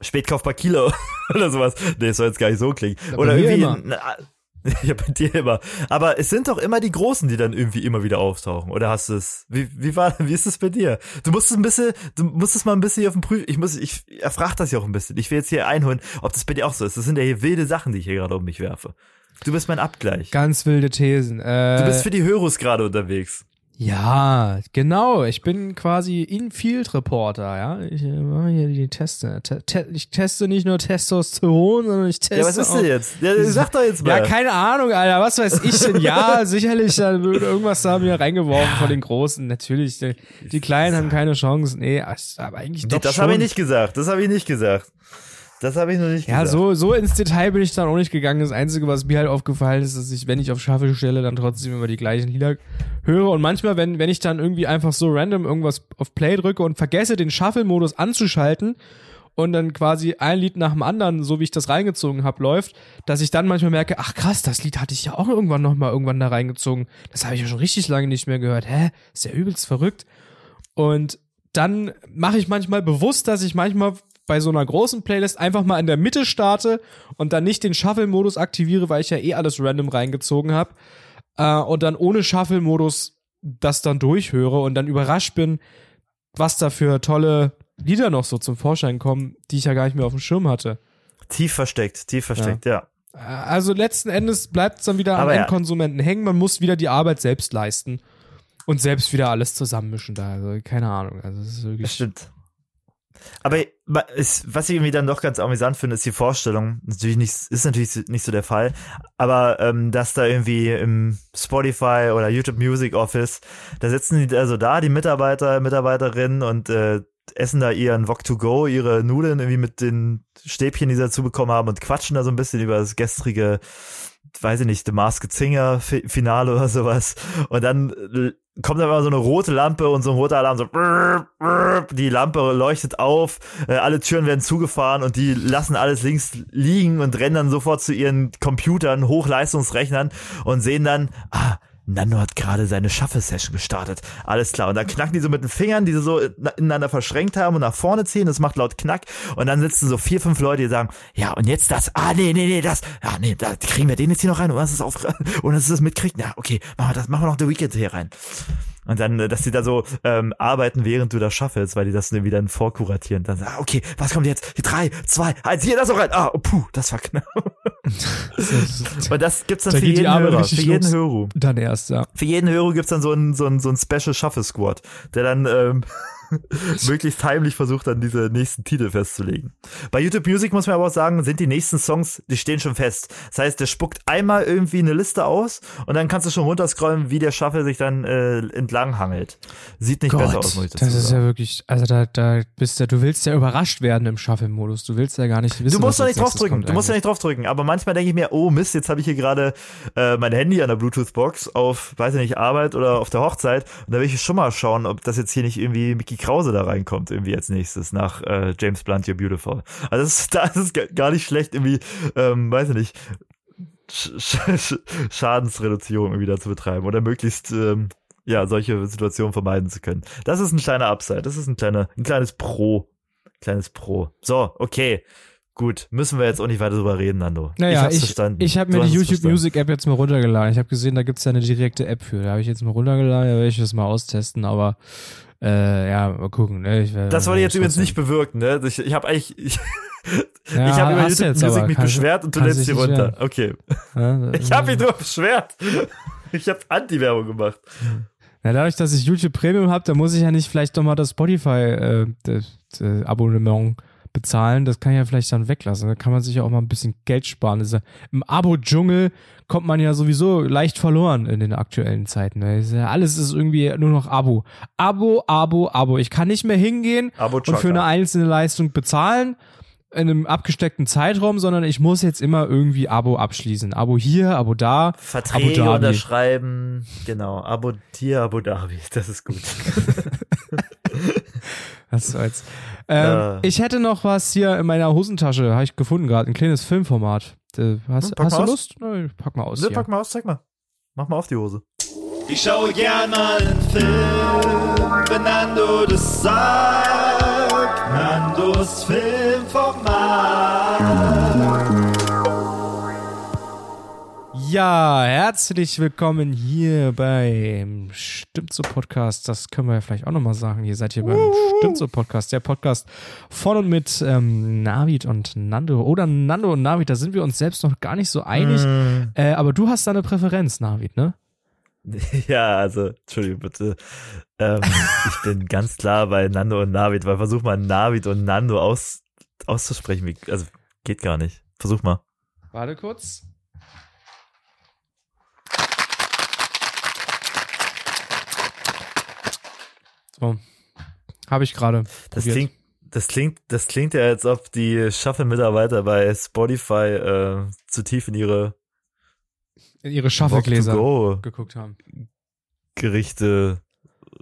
Spätkauf bei Kilo oder sowas. Nee, das soll jetzt gar nicht so klingen. Oder irgendwie, immer. ja, bei dir immer. Aber es sind doch immer die Großen, die dann irgendwie immer wieder auftauchen. Oder hast du es? Wie, wie war, wie ist es bei dir? Du musst es ein bisschen, du musst es mal ein bisschen hier auf den Prüf, ich muss, ich erfrag das ja auch ein bisschen. Ich will jetzt hier einholen, ob das bei dir auch so ist. Das sind ja hier wilde Sachen, die ich hier gerade um mich werfe. Du bist mein Abgleich. Ganz wilde Thesen. Äh, Du bist für die Hörus gerade unterwegs. Ja, genau. Ich bin quasi In-Field-Reporter, ja. Ich äh, mache hier die Teste. Te te ich teste nicht nur Testosteron, sondern ich teste Ja, was ist denn jetzt? Ja, sag doch jetzt mal. Ja, keine Ahnung, Alter. Was weiß ich denn? Ja, sicherlich da wird irgendwas da mir reingeworfen von den Großen. Natürlich. Die, die Kleinen haben keine Chance. Nee, aber eigentlich doch das habe ich nicht gesagt. Das habe ich nicht gesagt. Das habe ich noch nicht Ja, gesagt. so, so ins Detail bin ich dann auch nicht gegangen. Das Einzige, was mir halt aufgefallen ist, dass ich, wenn ich auf Shuffle stelle, dann trotzdem immer die gleichen Lieder höre. Und manchmal, wenn, wenn ich dann irgendwie einfach so random irgendwas auf Play drücke und vergesse, den Shuffle-Modus anzuschalten und dann quasi ein Lied nach dem anderen, so wie ich das reingezogen habe, läuft, dass ich dann manchmal merke, ach krass, das Lied hatte ich ja auch irgendwann nochmal irgendwann da reingezogen. Das habe ich ja schon richtig lange nicht mehr gehört. Hä? Ist ja übelst verrückt. Und dann mache ich manchmal bewusst, dass ich manchmal bei so einer großen Playlist einfach mal in der Mitte starte und dann nicht den Shuffle-Modus aktiviere, weil ich ja eh alles random reingezogen habe. Äh, und dann ohne Shuffle-Modus das dann durchhöre und dann überrascht bin, was da für tolle Lieder noch so zum Vorschein kommen, die ich ja gar nicht mehr auf dem Schirm hatte. Tief versteckt, tief versteckt, ja. Äh, Also letzten Endes bleibt es dann wieder am Aber ja. Endkonsumenten hängen. Man muss wieder die Arbeit selbst leisten und selbst wieder alles zusammenmischen da. Also keine Ahnung. Also es ist Das wirklich. stimmt. Aber ist, was ich irgendwie dann doch ganz amüsant finde, ist die Vorstellung. Natürlich nicht, ist natürlich nicht so der Fall. Aber ähm, dass da irgendwie im Spotify oder YouTube Music Office, da sitzen die also da, die Mitarbeiter, Mitarbeiterinnen und äh, essen da ihren Wok to go, ihre Nudeln irgendwie mit den Stäbchen, die sie dazu bekommen haben und quatschen da so ein bisschen über das gestrige, weiß ich nicht, The Masked Singer Fi- Finale oder sowas. Und dann äh, kommt immer so eine rote Lampe und so ein roter Alarm, so brrr, brrr, die Lampe leuchtet auf, äh, alle Türen werden zugefahren und die lassen alles links liegen und rennen dann sofort zu ihren Computern, Hochleistungsrechnern und sehen dann, ah, Nando hat gerade seine Shuffle-Session gestartet. Alles klar. Und dann knacken die so mit den Fingern, die sie so ineinander verschränkt haben und nach vorne ziehen. Das macht laut Knack. Und dann sitzen so vier, fünf Leute, die sagen, ja, und jetzt das. Ah, nee, nee, nee, das. Ja, nee, da kriegen wir den jetzt hier noch rein. Und das ist auf, und das ist das mitkriegt. Ja, okay, machen wir das, machen wir noch The Weekend hier rein. Und dann, äh, dass die da so ähm, arbeiten, während du das shuffles, weil die das irgendwie dann vorkuratieren. Dann sagen, ah, okay, was kommt jetzt? Hier drei, zwei, eins, hier, das noch rein. Ah, oh, puh, das war knapp. Und das gibt's dann Da für die jeden Hörer, für jeden los. Hörer. Dann erst, ja. Für jeden Hörer gibt's dann so einen so einen, so einen Special Shuffle Squad, der dann ähm, möglichst heimlich versucht, dann diese nächsten Titel festzulegen. Bei YouTube Music muss man aber auch sagen, sind die nächsten Songs, die stehen schon fest. Das heißt, der spuckt einmal irgendwie eine Liste aus und dann kannst du schon runterscrollen, wie der Shuffle sich dann äh, entlang hangelt. Sieht nicht besser aus, muss ich dazu das ist sagen. ja wirklich, also da, da bist du, du willst ja überrascht werden im Shuffle-Modus. Du willst ja gar nicht wissen, Du musst doch nicht draufdrücken. Du musst ja nicht draufdrücken. Aber manchmal denke ich mir, oh Mist, jetzt habe ich hier gerade äh, mein Handy an der Bluetooth-Box auf, weiß ich nicht, Arbeit oder auf der Hochzeit. Und da will ich schon mal schauen, ob das jetzt hier nicht irgendwie Mickey Krause da reinkommt, irgendwie als nächstes nach äh, James Blunt, You're Beautiful. Also das ist, da ist gar nicht schlecht, irgendwie, ähm, weiß ich nicht, Sch Sch Schadensreduzierung irgendwie da zu betreiben oder möglichst ähm, ja solche Situationen vermeiden zu können. Das ist ein kleiner Upside. Das ist ein kleiner, ein kleines Pro Kleines Pro. So, okay. Gut, müssen wir jetzt auch nicht weiter drüber reden, Nando. Naja, ich, verstanden. ich habe mir die es YouTube. Music App jetzt mal runtergeladen. Ich habe gesehen, da gibt's ja eine direkte App für. Da habe ich jetzt mal runtergeladen, da werde ich das mal austesten, aber äh, ja, mal gucken. Ne? Ich, Das wollte ich jetzt übrigens nicht bewirken, ne? Ich, ich habe eigentlich, ich, Ja, ich habe über YouTube jetzt Music mich beschwert und du lädst sie runter. Okay. Ja, Ich habe mich drüber beschwert. Ich habe Anti-Werbung gemacht. Ja, dadurch, dass ich YouTube Premium habe, da muss ich ja nicht vielleicht doch mal das Spotify äh, bezahlen. Das kann ich ja vielleicht dann weglassen. Da kann man sich ja auch mal ein bisschen Geld sparen. Ja, Im Abo-Dschungel kommt man ja sowieso leicht verloren in den aktuellen Zeiten. ne? Ist ja, alles ist irgendwie nur noch Abo. Abo, Abo, Abo. Ich kann nicht mehr hingehen Abo und für eine einzelne Leistung bezahlen in einem abgesteckten Zeitraum, sondern ich muss jetzt immer irgendwie Abo abschließen. Abo hier, Abo da. Abu Verträge Dhabi. unterschreiben. Genau. Abo hier, Abu Dhabi. Das ist gut. Was soll's. Ähm, Ja. Ich hätte noch was hier in meiner Hosentasche, habe ich gefunden gerade, ein kleines Filmformat. Äh, Hast, Hm, hast du aus. Lust? Na, pack mal aus. Ne, pack mal aus, zeig mal. Mach mal auf die Hose. Ich schaue gern mal einen Film, wenn Nando das sagt. Nandos Filmformat. Ja, herzlich willkommen hier beim Stimmt so Podcast. Das können wir ja vielleicht auch nochmal sagen. Ihr seid hier beim Stimmt so Podcast, der Podcast von und mit ähm, Navid und Nando. Oder Nando und Navid, da sind wir uns selbst noch gar nicht so einig. Hm. Äh, aber du hast da eine Präferenz, Navid, ne? Ja, also, Entschuldigung bitte. Ähm, ich bin ganz klar bei Nando und Navid, weil versuch mal Navid und Nando aus, auszusprechen. Also, geht gar nicht. Versuch mal. Warte kurz. So. Habe ich gerade. Das probiert. klingt, das klingt, das klingt ja, als ob die Shuffle-Mitarbeiter bei Spotify äh, zu tief in ihre in ihre Schaffelgläser Go geguckt haben. Gerichte,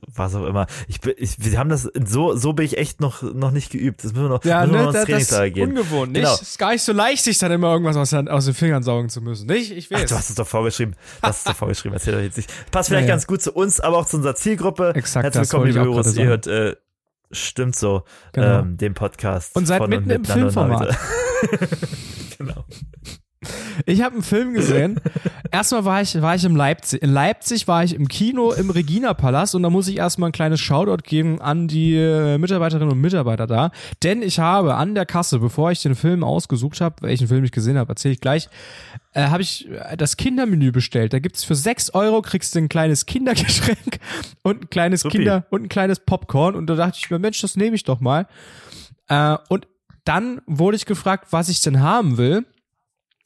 was auch immer. Ich, ich, wir haben das so, so bin ich echt noch, noch nicht geübt. Das müssen wir noch, Ja, müssen wir ne, noch ins das, das ist gehen. ungewohnt, nicht? Genau. Ist gar nicht so leicht, sich dann immer irgendwas aus, den- aus den Fingern saugen zu müssen, nicht? Ich Ach, weiß. du hast es doch vorgeschrieben. Hast es doch vorgeschrieben. Erzähl doch jetzt nicht. Passt vielleicht Ja, ja. ganz gut zu uns, aber auch zu unserer Zielgruppe. Exakt, Herzlich das willkommen, liebe gerade Ihr hört, äh, stimmt so, Genau. ähm, den Podcast. Und seid von mitten im und Filmformat. David. genau. Ich habe einen Film gesehen. Erstmal war ich, war ich im Leipzig. In Leipzig war ich im Kino im Regina Palast und da muss ich erstmal ein kleines Shoutout geben an die äh, Mitarbeiterinnen und Mitarbeiter da. Denn ich habe an der Kasse, bevor ich den Film ausgesucht habe, welchen Film ich gesehen habe, erzähle ich gleich, äh, habe ich äh, das Kindermenü bestellt. Da gibt's für 6 Euro kriegst du ein kleines Kindergeschenk und ein kleines Supi. Kinder und ein kleines Popcorn. Und da dachte ich mir, Mensch, das nehme ich doch mal. Äh, und dann wurde ich gefragt, was ich denn haben will.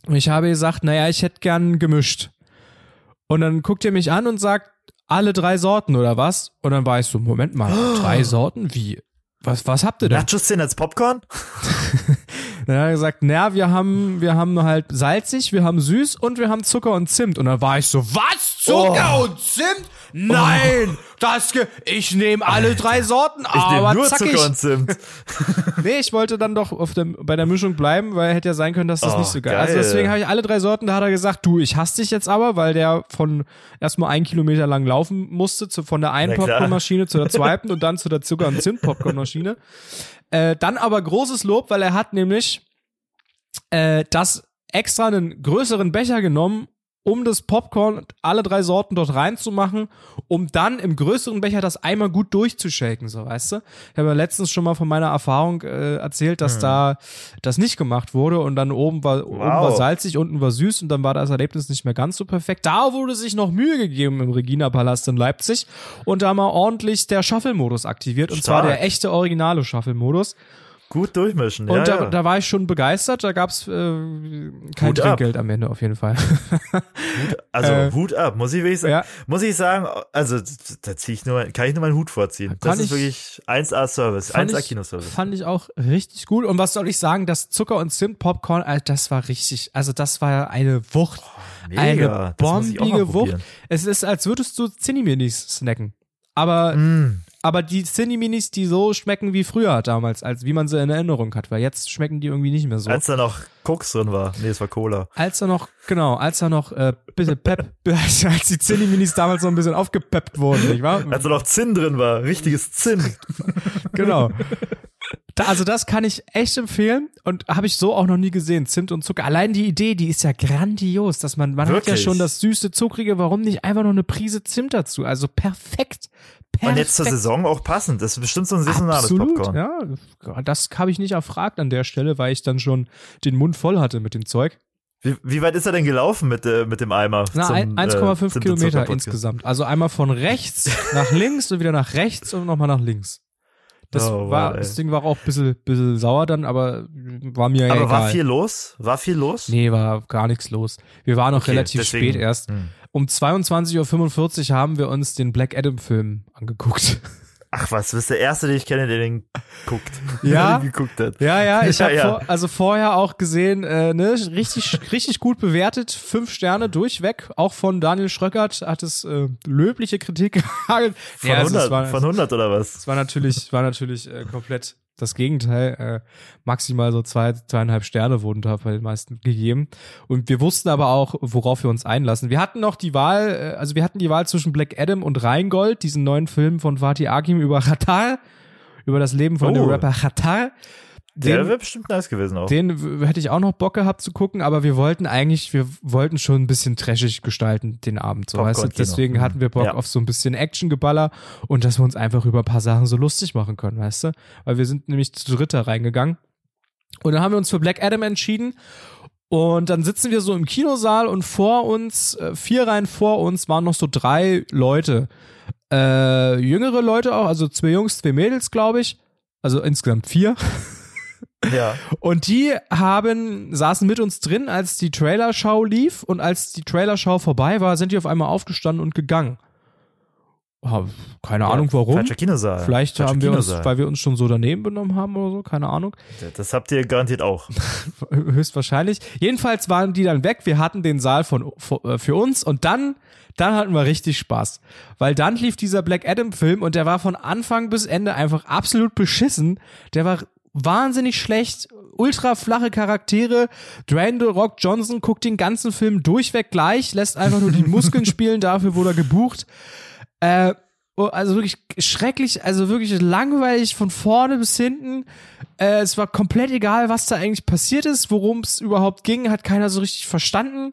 Und ich habe gesagt, naja, ich hätte gern gemischt. Und dann guckt ihr mich an und sagt, alle drei Sorten oder was? Und dann war ich so, Moment mal, drei Sorten? Wie? Was, was habt ihr denn? Nachos sind als Popcorn? Dann hat er gesagt, naja, wir haben, wir haben halt salzig, wir haben süß und wir haben Zucker und Zimt. Und dann war ich so, was? Zucker Oh. und Zimt? Nein! Das ge ich nehme alle drei Sorten, Ich aber nur zackig. Zucker und Zimt. Nee, ich wollte dann doch auf dem, bei der Mischung bleiben, weil hätte ja sein können, dass das Oh, nicht so geil, geil. Also deswegen habe ich alle drei Sorten, da hat er gesagt, du, ich hasse dich jetzt aber, weil der von erstmal einen Kilometer lang laufen musste, zu, von der einen. Popcornmaschine zu der zweiten und dann zu der Zucker- und Zimt-Popcornmaschine. Äh, dann aber großes Lob, weil er hat nämlich äh, das extra einen größeren Becher genommen, um das Popcorn, alle drei Sorten dort reinzumachen, um dann im größeren Becher das einmal gut durchzushaken, so weißt du. Ich habe ja letztens schon mal von meiner Erfahrung äh, erzählt, dass da das nicht gemacht wurde und dann oben war, oben war salzig, unten war süß und dann war das Erlebnis nicht mehr ganz so perfekt. Da wurde sich noch Mühe gegeben im Regina Palast in Leipzig und da mal ordentlich der Shuffle-Modus aktiviert und zwar Stark. der echte originale Shuffle-Modus. Gut durchmischen. Und ja, da, ja. da war ich schon begeistert, da gab's äh, kein Hut ab. Trinkgeld am Ende auf jeden Fall. Also Äh, Hut ab, muss ich wirklich sagen. ja. Muss ich sagen, also da ziehe ich nur, kann ich nur meinen Hut vorziehen. Das Kann ist ich- wirklich 1A Service, Fand 1A ich- Kinoservice. Fand ich auch richtig gut. Und was soll ich sagen, das Zucker- und Zimt-Popcorn, Alter, das war richtig, also das war eine Wucht. Mega, eine das bombige Wucht. Es ist, als würdest du Zinni-Minis snacken. Aber, Mm. Aber die Zinni-Minis, die so schmecken wie früher damals, als wie man sie in Erinnerung hat, weil jetzt schmecken die irgendwie nicht mehr so. Als da noch Koks drin war. Nee, es war Cola. als er noch, genau, als er noch äh, bisschen Pep, als die Zinni-Minis damals noch ein bisschen aufgepeppt wurden, nicht wahr? Als da noch Zinn drin war. Richtiges Zinn. Genau. Da, also das kann ich echt empfehlen und habe ich so auch noch nie gesehen. Zimt und Zucker. Allein die Idee, die ist ja grandios, dass man, man hat ja Wirklich? schon das süße, zuckrige, warum nicht einfach noch eine Prise Zimt dazu? Also perfekt. Perfekt. Und jetzt zur Saison auch passend. Das ist bestimmt so ein saisonales Absolut, Popcorn. ja. Das habe ich nicht erfragt an der Stelle, weil ich dann schon den Mund voll hatte mit dem Zeug. Wie, wie weit ist er denn gelaufen mit, äh, mit dem Eimer? Na, zum, ein- äh, 1,5 zum- zum Kilometer insgesamt. Also einmal von rechts nach links und wieder nach rechts und nochmal nach links. Das Oh, war, wow, das Ding war auch ein bisschen, bisschen sauer dann, aber war mir Aber egal. war viel los? War viel los? Nee, war gar nichts los. Wir waren noch Okay, relativ deswegen- spät erst. Hm. Um 22.45 Uhr haben wir uns den Black Adam Film angeguckt. Ach was, du bist der Erste, den ich kenne, der den guckt. Ja? Den geguckt hat. Ja, ja, ich Ja, habe ja. Vor, also vorher auch gesehen, äh, ne, richtig, richtig gut bewertet, fünf Sterne durchweg, auch von Daniel Schröckert hat es äh, löbliche Kritik gehagelt. Von, Ja, also 100, es war, von 100 oder was? es war natürlich, war natürlich äh, komplett das Gegenteil. Äh, maximal so zwei, zweieinhalb Sterne wurden da bei den meisten gegeben. Und wir wussten aber auch, worauf wir uns einlassen. Wir hatten noch die Wahl, äh, also wir hatten die Wahl zwischen Black Adam und Rheingold, diesen neuen Film von Fatih Akim über Qatar, über das Leben von dem Oh. Rapper Qatar. Der Den- wäre bestimmt nice gewesen auch. den hätte ich auch noch Bock gehabt zu gucken, aber wir wollten eigentlich, wir wollten schon ein bisschen trashig gestalten den Abend. So, weißt du? Deswegen hatten wir Bock Ja. auf so ein bisschen Actiongeballer und dass wir uns einfach über ein paar Sachen so lustig machen können, weißt du? Weil wir sind nämlich zu dritt da reingegangen. Und dann haben wir uns für Black Adam entschieden. Und dann sitzen wir so im Kinosaal und vor uns, äh, vier Reihen vor uns, waren noch so drei Leute. Äh, jüngere Leute auch, also zwei Jungs, zwei Mädels, glaube ich. Also insgesamt vier. ja. Und die haben, saßen mit uns drin, als die Trailerschau lief und als die Trailerschau vorbei war, sind die auf einmal aufgestanden und gegangen. Keine Ahnung warum. Falscher Kinosaal. Vielleicht Falscher haben wir uns, Kinosaal. weil wir uns schon so daneben benommen haben oder so, keine Ahnung. Das habt ihr garantiert auch. Höchstwahrscheinlich. Jedenfalls waren die dann weg. Wir hatten den Saal von, für für uns und dann, dann hatten wir richtig Spaß. Weil dann lief dieser Black Adam Film und der war von Anfang bis Ende einfach absolut beschissen. Der war wahnsinnig schlecht. Ultra flache Charaktere. Dwayne Rock Johnson guckt den ganzen Film durchweg gleich, lässt einfach nur die Muskeln spielen, dafür wurde er gebucht. Äh, oh, also wirklich schrecklich, also wirklich langweilig von vorne bis hinten. Äh, es war komplett egal, was da eigentlich passiert ist, worum es überhaupt ging, hat keiner so richtig verstanden.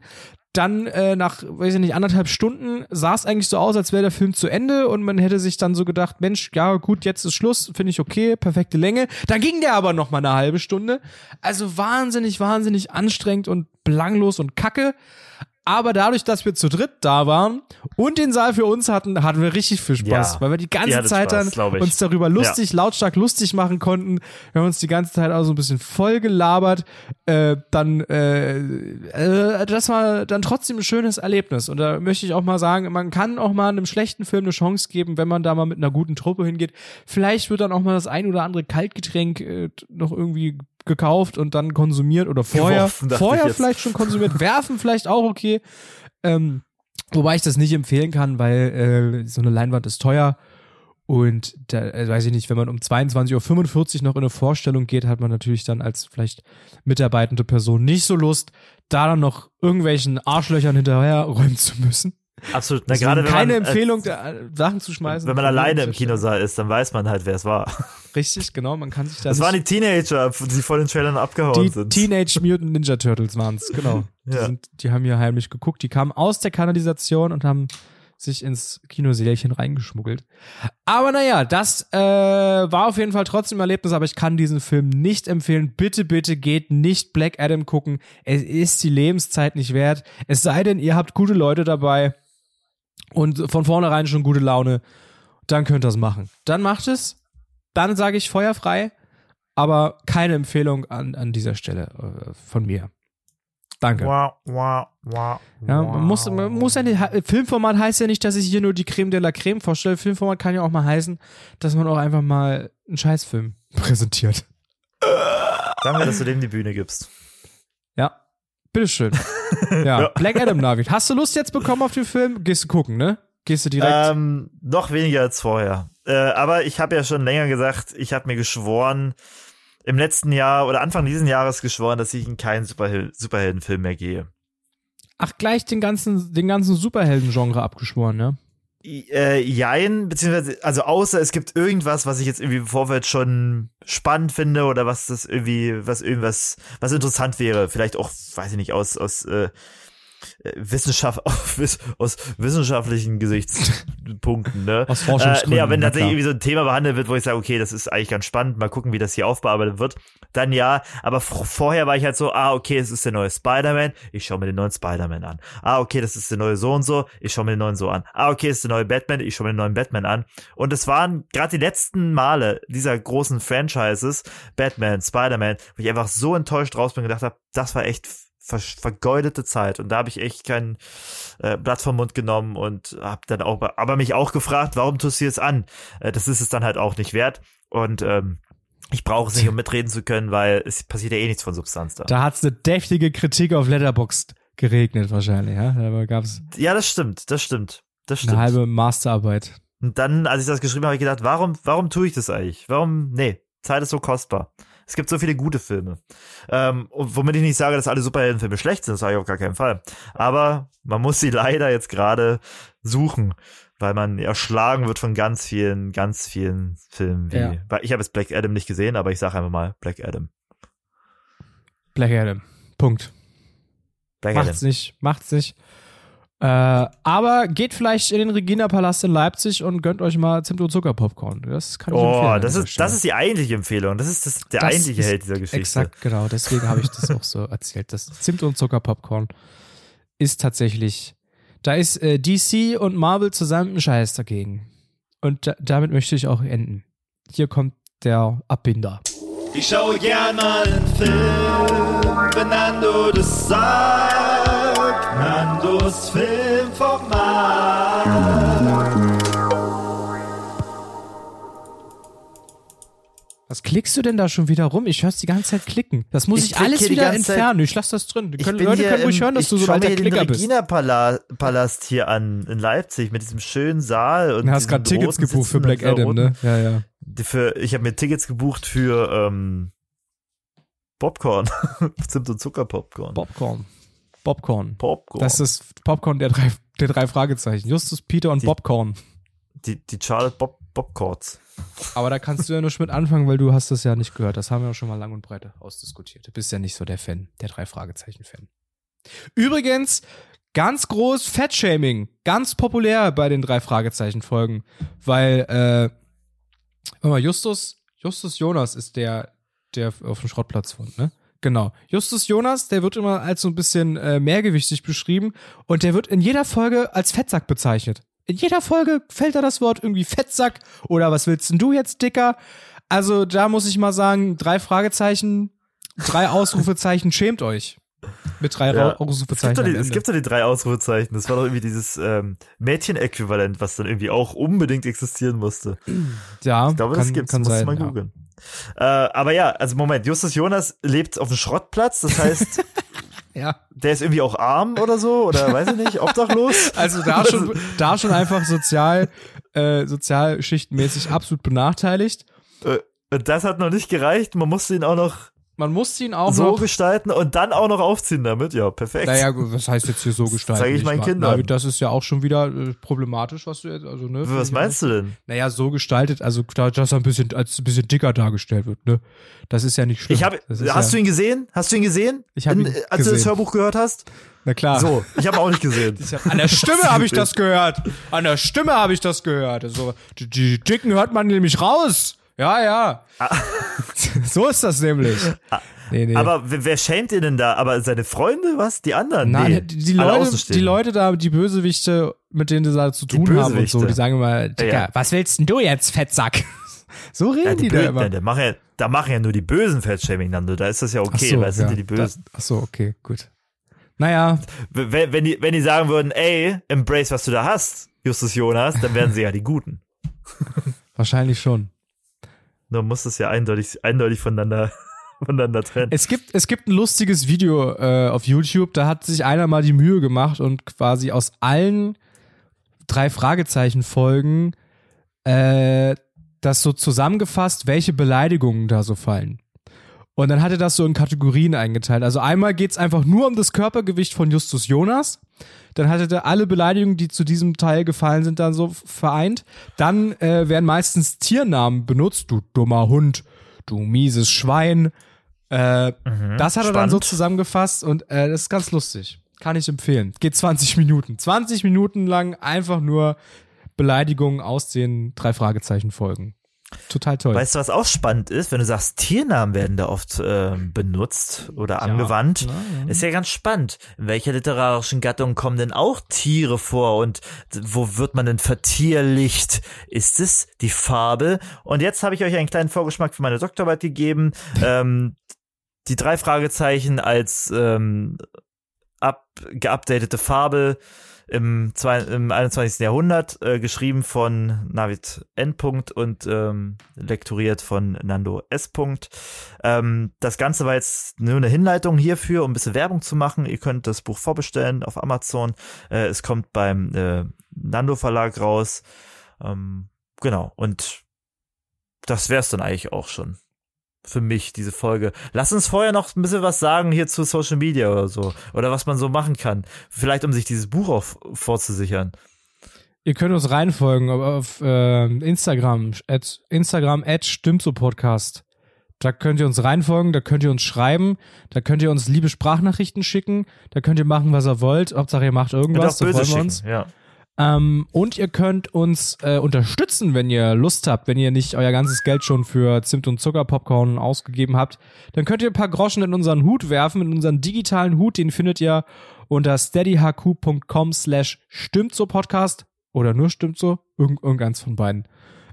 Dann äh, nach, weiß ich nicht, anderthalb Stunden sah es eigentlich so aus, als wäre der Film zu Ende und man hätte sich dann so gedacht, Mensch, ja gut, jetzt ist Schluss, finde ich okay, perfekte Länge. Dann ging der aber noch mal eine halbe Stunde. Also wahnsinnig, wahnsinnig anstrengend und belanglos und kacke. Aber dadurch, dass wir zu dritt da waren und den Saal für uns hatten, hatten wir richtig viel Spaß, Ja, weil wir die ganze Zeit Spaß, dann uns darüber lustig, lautstark lustig machen konnten. Wir haben uns die ganze Zeit auch so ein bisschen voll gelabert. Äh, dann, äh, äh, das war dann trotzdem ein schönes Erlebnis. Und da möchte ich auch mal sagen, man kann auch mal einem schlechten Film eine Chance geben, wenn man da mal mit einer guten Truppe hingeht. Vielleicht wird dann auch mal das ein oder andere Kaltgetränk äh, noch irgendwie gekauft und dann konsumiert oder vorher, Geworfen, vorher vielleicht schon konsumiert, werfen vielleicht auch okay. Ähm, wobei ich das nicht empfehlen kann, weil äh, so eine Leinwand ist teuer. Und da äh, weiß ich nicht, wenn man um 22.45 Uhr noch in eine Vorstellung geht, hat man natürlich dann als vielleicht mitarbeitende Person nicht so Lust, da dann noch irgendwelchen Arschlöchern hinterher räumen zu müssen. Absolut. Na, Deswegen gerade keine man, Empfehlung, Äh, Sachen zu schmeißen. wenn man alleine im Kinosaal ist, dann weiß man halt, wer es war. Richtig, genau, man kann sich da Das nicht waren die Teenager, die vor den Trailern abgehauen Die sind. Teenage Mutant Ninja Turtles waren's, genau. Die, Ja. sind, die haben hier heimlich geguckt. Die kamen aus der Kanalisation und haben sich ins Kinosälchen reingeschmuggelt. Aber naja, das äh, war auf jeden Fall trotzdem ein Erlebnis, aber ich kann diesen Film nicht empfehlen. Bitte, bitte geht nicht Black Adam gucken. Es ist die Lebenszeit nicht wert. Es sei denn, ihr habt gute Leute dabei und von vornherein schon gute Laune. Dann könnt ihr das machen. Dann macht es. Dann sage ich feuerfrei aber keine Empfehlung an, an dieser Stelle äh, von mir. Danke. Wow, wow, wow, Ja, man muss, man muss ja nicht, Filmformat heißt ja nicht, dass ich hier nur die Creme de la Creme vorstelle. Filmformat kann ja auch mal heißen, dass man auch einfach mal einen Scheißfilm präsentiert. Danke, dass du dem die Bühne gibst. Ja, bitteschön. Ja, Black Adam, David. Hast du Lust jetzt bekommen auf den Film? Gehst du gucken, ne? Gehst du direkt? Ähm, noch weniger als vorher. Äh, aber ich habe ja schon länger gesagt, ich habe mir geschworen, im letzten Jahr oder Anfang dieses Jahres geschworen, dass ich in keinen Superhel Superheldenfilm mehr gehe. Ach, gleich den ganzen, den ganzen Superhelden-Genre abgeschworen, ne? Äh, jein, beziehungsweise, also außer es gibt irgendwas, was ich jetzt irgendwie im Vorfeld schon spannend finde oder was das irgendwie, was irgendwas, was interessant wäre. Vielleicht auch, weiß ich nicht, aus, aus äh, Wissenschaft, aus wissenschaftlichen Gesichtspunkten, ne? Aus Forschungsgründen, Äh, ja, wenn tatsächlich irgendwie so ein Thema behandelt wird, wo ich sage, okay, das ist eigentlich ganz spannend, mal gucken, wie das hier aufbearbeitet wird, dann ja. Aber vorher war ich halt so, ah, okay, es ist der neue Spider-Man, ich schaue mir den neuen Spider-Man an. Ah, okay, das ist der neue so und so, ich schaue mir den neuen so an. Ah, okay, das ist der neue Batman, ich schaue mir den neuen Batman an. Und es waren gerade die letzten Male dieser großen Franchises, Batman, Spider-Man, wo ich einfach so enttäuscht raus bin und gedacht habe, das war echt ver vergeudete Zeit und da habe ich echt kein äh, Blatt vom Mund genommen und habe dann auch aber mich auch gefragt, warum tust du es an? Äh, das ist es dann halt auch nicht wert und ähm, ich brauche es nicht, um mitreden zu können, weil es passiert ja eh nichts von Substanz da. Da hat's eine deftige Kritik auf Letterboxd geregnet wahrscheinlich, ja? Da gab's Ja, das stimmt, das stimmt. Das eine stimmt. halbe Masterarbeit. Und dann, als ich das geschrieben habe, habe ich gedacht, warum, warum tue ich das eigentlich? Warum? Nee, Zeit ist so kostbar. Es gibt so viele gute Filme. Ähm, und womit ich nicht sage, dass alle Superheldenfilme schlecht sind, das sage ich auf gar keinen Fall. Aber man muss sie leider jetzt gerade suchen, weil man erschlagen wird von ganz vielen, ganz vielen Filmen. Wie, Ja. Ich habe jetzt Black Adam nicht gesehen, aber ich sage einfach mal Black Adam. Black Adam. Punkt. Black Macht's Adam. nicht, macht's nicht. Äh, aber geht vielleicht in den Regina-Palast in Leipzig und gönnt euch mal Zimt und Zucker-Popcorn. Das kann ich empfehlen. Oh, an das ist, das ist die eigentliche Empfehlung. Das ist das, der Das eigentliche Held dieser Geschichte. Exakt, genau. Deswegen habe ich das auch so erzählt. Das Zimt und Zucker-Popcorn ist tatsächlich. Da ist äh, DC und Marvel zusammen ein Scheiß dagegen. Und da, damit möchte ich auch enden. Hier kommt der Abbinder. Ich schaue gern mal einen Film, wenn Nando das sagt. Nandos Filmformat. Was klickst du denn da schon wieder rum? Ich hör's die ganze Zeit klicken. Das muss Ich ich, alles wieder Zeit- entfernen. Ich lass das drin. Die Ich können, bin Leute hier können ruhig im- hören, dass ich du so ein schau alter mir den Klicker bist. Regina-Palast hier an in Leipzig mit diesem schönen Saal und Du hast gerade Tickets gebucht für Black Adam, ne? Ja, ja. Für, ich habe mir Tickets gebucht für ähm, Popcorn. Zimt und Zucker-Popcorn. Popcorn. Popcorn. Popcorn. Das ist Popcorn der drei, der drei Fragezeichen. Justus, Peter und Die- Popcorn. die, die Charlotte Bob Bobcords. Aber da kannst du ja nur mit anfangen, weil du hast das ja nicht gehört. Das haben wir auch schon mal lang und breit ausdiskutiert. Du bist ja nicht so der Fan, der drei Fragezeichen-Fan. Übrigens, ganz groß Fettshaming. Ganz populär bei den drei Fragezeichen-Folgen. Weil, äh, warte mal, Justus, Justus Jonas ist der, der auf dem Schrottplatz wohnt, ne? Genau. Justus Jonas, der wird immer als so ein bisschen äh, mehrgewichtig beschrieben und der wird in jeder Folge als Fettsack bezeichnet. In jeder Folge fällt da das Wort irgendwie Fettsack oder was willst denn du jetzt, Dicker? Also da muss ich mal sagen, drei Fragezeichen, drei Ausrufezeichen, schämt euch. Mit drei Ja. Ausrufezeichen. Es gibt, doch die, es gibt doch die drei Ausrufezeichen. Das war doch irgendwie dieses ähm, Mädchen-Äquivalent, was dann irgendwie auch unbedingt existieren musste. ja, Ich glaube, kann, das gibt's. kann Musst mal ja. googeln. Äh, aber ja, also Moment, Justus Jonas lebt auf dem Schrottplatz, das heißt, ja. der ist irgendwie auch arm oder so, oder weiß ich nicht, obdachlos. Also da schon, da schon einfach sozial, äh, sozialschichtenmäßig absolut benachteiligt. Äh, das hat noch nicht gereicht, man musste ihn auch noch Man muss ihn auch so gestalten und dann auch noch aufziehen damit. Ja, perfekt. Naja, gut, was heißt jetzt hier so gestalten? zeige ich meinen wahr? Kindern. Na, das ist ja auch schon wieder äh, problematisch, was du jetzt, also, ne? Was meinst du denn? Naja, so gestaltet, also da- dass er ein bisschen, als ein bisschen dicker dargestellt wird, ne? Das ist ja nicht schlimm. Ich ist hast ja, du ihn gesehen? Hast du ihn gesehen? Ich hab In- ihn Als du das gesehen. Hörbuch gehört hast? Na klar. So, ich habe auch nicht gesehen. Ich hab, an der Stimme habe ich das gehört. An der Stimme habe ich das gehört. Also, die, die Dicken hört man nämlich raus. Ja, ja. so ist das nämlich. Nee, nee. Ah. Aber wer, schämt ihn denn da? Aber seine Freunde, was? Die anderen? Nein, nee. die, Leute, die Leute da, die Bösewichte, mit denen sie da zu tun haben und so, die sagen immer, Dicker, Ja, ja. was willst denn du jetzt, Fettsack? so reden Ja, die, die da immer. da machen ja, da machen ja nur die bösen Fettshaming, Nando. Da ist das ja okay, weil es sind ja die Bösen. Da, ach so, okay, gut. Naja, Wenn, wenn, die, wenn die sagen würden, ey, embrace, was du da hast, Justus Jonas, dann wären sie ja die Guten. wahrscheinlich schon. Nur muss das ja eindeutig, eindeutig voneinander, voneinander trennen. Es gibt, es gibt ein lustiges Video äh, auf YouTube, da hat sich einer mal die Mühe gemacht und quasi aus allen drei Fragezeichen-Folgen äh, das so zusammengefasst, welche Beleidigungen da so fallen. Und dann hat er das so in Kategorien eingeteilt. Also einmal geht's einfach nur um das Körpergewicht von Justus Jonas. Dann hatte er alle Beleidigungen, die zu diesem Teil gefallen sind, dann so vereint. Dann äh, werden meistens Tiernamen benutzt. Du dummer Hund, du mieses Schwein. Äh, das hat er dann so spannend. zusammengefasst und äh, das ist ganz lustig. Kann ich empfehlen. Geht 20 Minuten. 20 Minuten lang einfach nur Beleidigungen aus den drei Fragezeichen folgen. Total toll. Weißt du, was auch spannend ist, wenn du sagst, Tiernamen werden da oft ähm, benutzt oder angewandt, ist ja ganz spannend. In welcher literarischen Gattung kommen denn auch Tiere vor und wo wird man denn vertierlicht? Ist es die Farbe? Und jetzt habe ich euch einen kleinen Vorgeschmack für meine Doktorarbeit gegeben. ähm, die drei Fragezeichen als ähm, up, geupdatete Farbe im, zwei, im 21. Jahrhundert, äh, geschrieben von Navid N. Und ähm, lektoriert von Nando S. Ähm, das Ganze war jetzt nur eine Hinleitung hierfür, um ein bisschen Werbung zu machen. Ihr könnt das Buch vorbestellen auf Amazon. Äh, es kommt beim äh, Nando Verlag raus. Ähm, genau, und das wär's dann eigentlich auch schon für mich, diese Folge. Lass uns vorher noch ein bisschen was sagen hier zu Social Media oder so. Oder was man so machen kann. Vielleicht, um sich dieses Buch auch vorzusichern. Ihr könnt uns reinfolgen auf, auf äh, Instagram, at, Instagram at stimmt so Podcast. Da könnt ihr uns reinfolgen, da könnt ihr uns schreiben, da könnt ihr uns liebe Sprachnachrichten schicken, da könnt ihr machen, was ihr wollt. Hauptsache ihr macht irgendwas, da freuen wir uns. Ja. Ähm, und ihr könnt uns äh, unterstützen, wenn ihr Lust habt, wenn ihr nicht euer ganzes Geld schon für Zimt und Zucker Popcorn ausgegeben habt, dann könnt ihr ein paar Groschen in unseren Hut werfen, in unseren digitalen Hut, den findet ihr unter steadyhq.com slash stimmt so Podcast oder nur stimmt so, Irgend, irgendeins von beiden.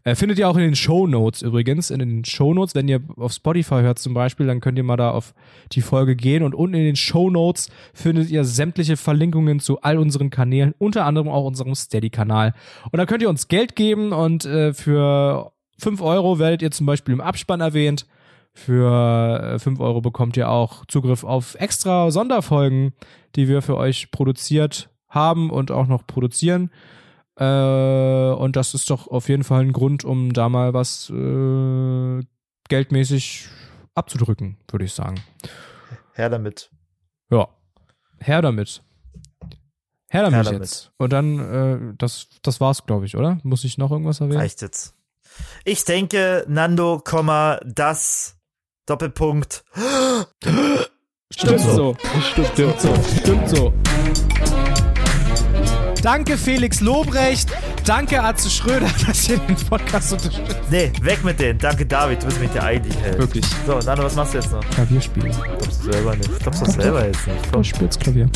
Äh, findet ihr auch in den Show Notes übrigens. In den Show Notes, wenn ihr auf Spotify hört zum Beispiel, dann könnt ihr mal da auf die Folge gehen und unten in den Show Notes findet ihr sämtliche Verlinkungen zu all unseren Kanälen, unter anderem auch unserem Steady-Kanal. Und da könnt ihr uns Geld geben und äh, für 5 Euro werdet ihr zum Beispiel im Abspann erwähnt. Für äh, 5 Euro bekommt ihr auch Zugriff auf extra Sonderfolgen, die wir für euch produziert haben und auch noch produzieren. Äh, und das ist doch auf jeden Fall ein Grund, um da mal was äh, geldmäßig abzudrücken, würde ich sagen. Her damit. Ja. Her damit. Her damit Her damit. jetzt. Und dann, äh, das, das war's, glaube ich, oder? Muss ich noch irgendwas erwähnen? Reicht jetzt. Ich denke, Nando, Komma, das Doppelpunkt. Stimmt so. Stimmt so. Stimmt so. Danke Felix Lobrecht. Danke Atze Schröder, dass ihr den Podcast unterstützt. Nee, weg mit denen. Danke, David. Du bist mich der eigentlich hält. Wirklich. So, Nando, was machst du jetzt noch? Klavier spielen. Glaubst du selber nicht. Glaubst du selber jetzt nicht. Komm. Ich spiel's Klavier.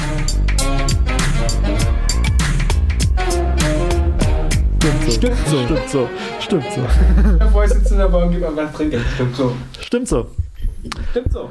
Stimmt so. Stimmt so. Stimmt so. Bevor ich sitze in der Bahn, gib einfach trinken. Stimmt so. Stimmt so. Stimmt so.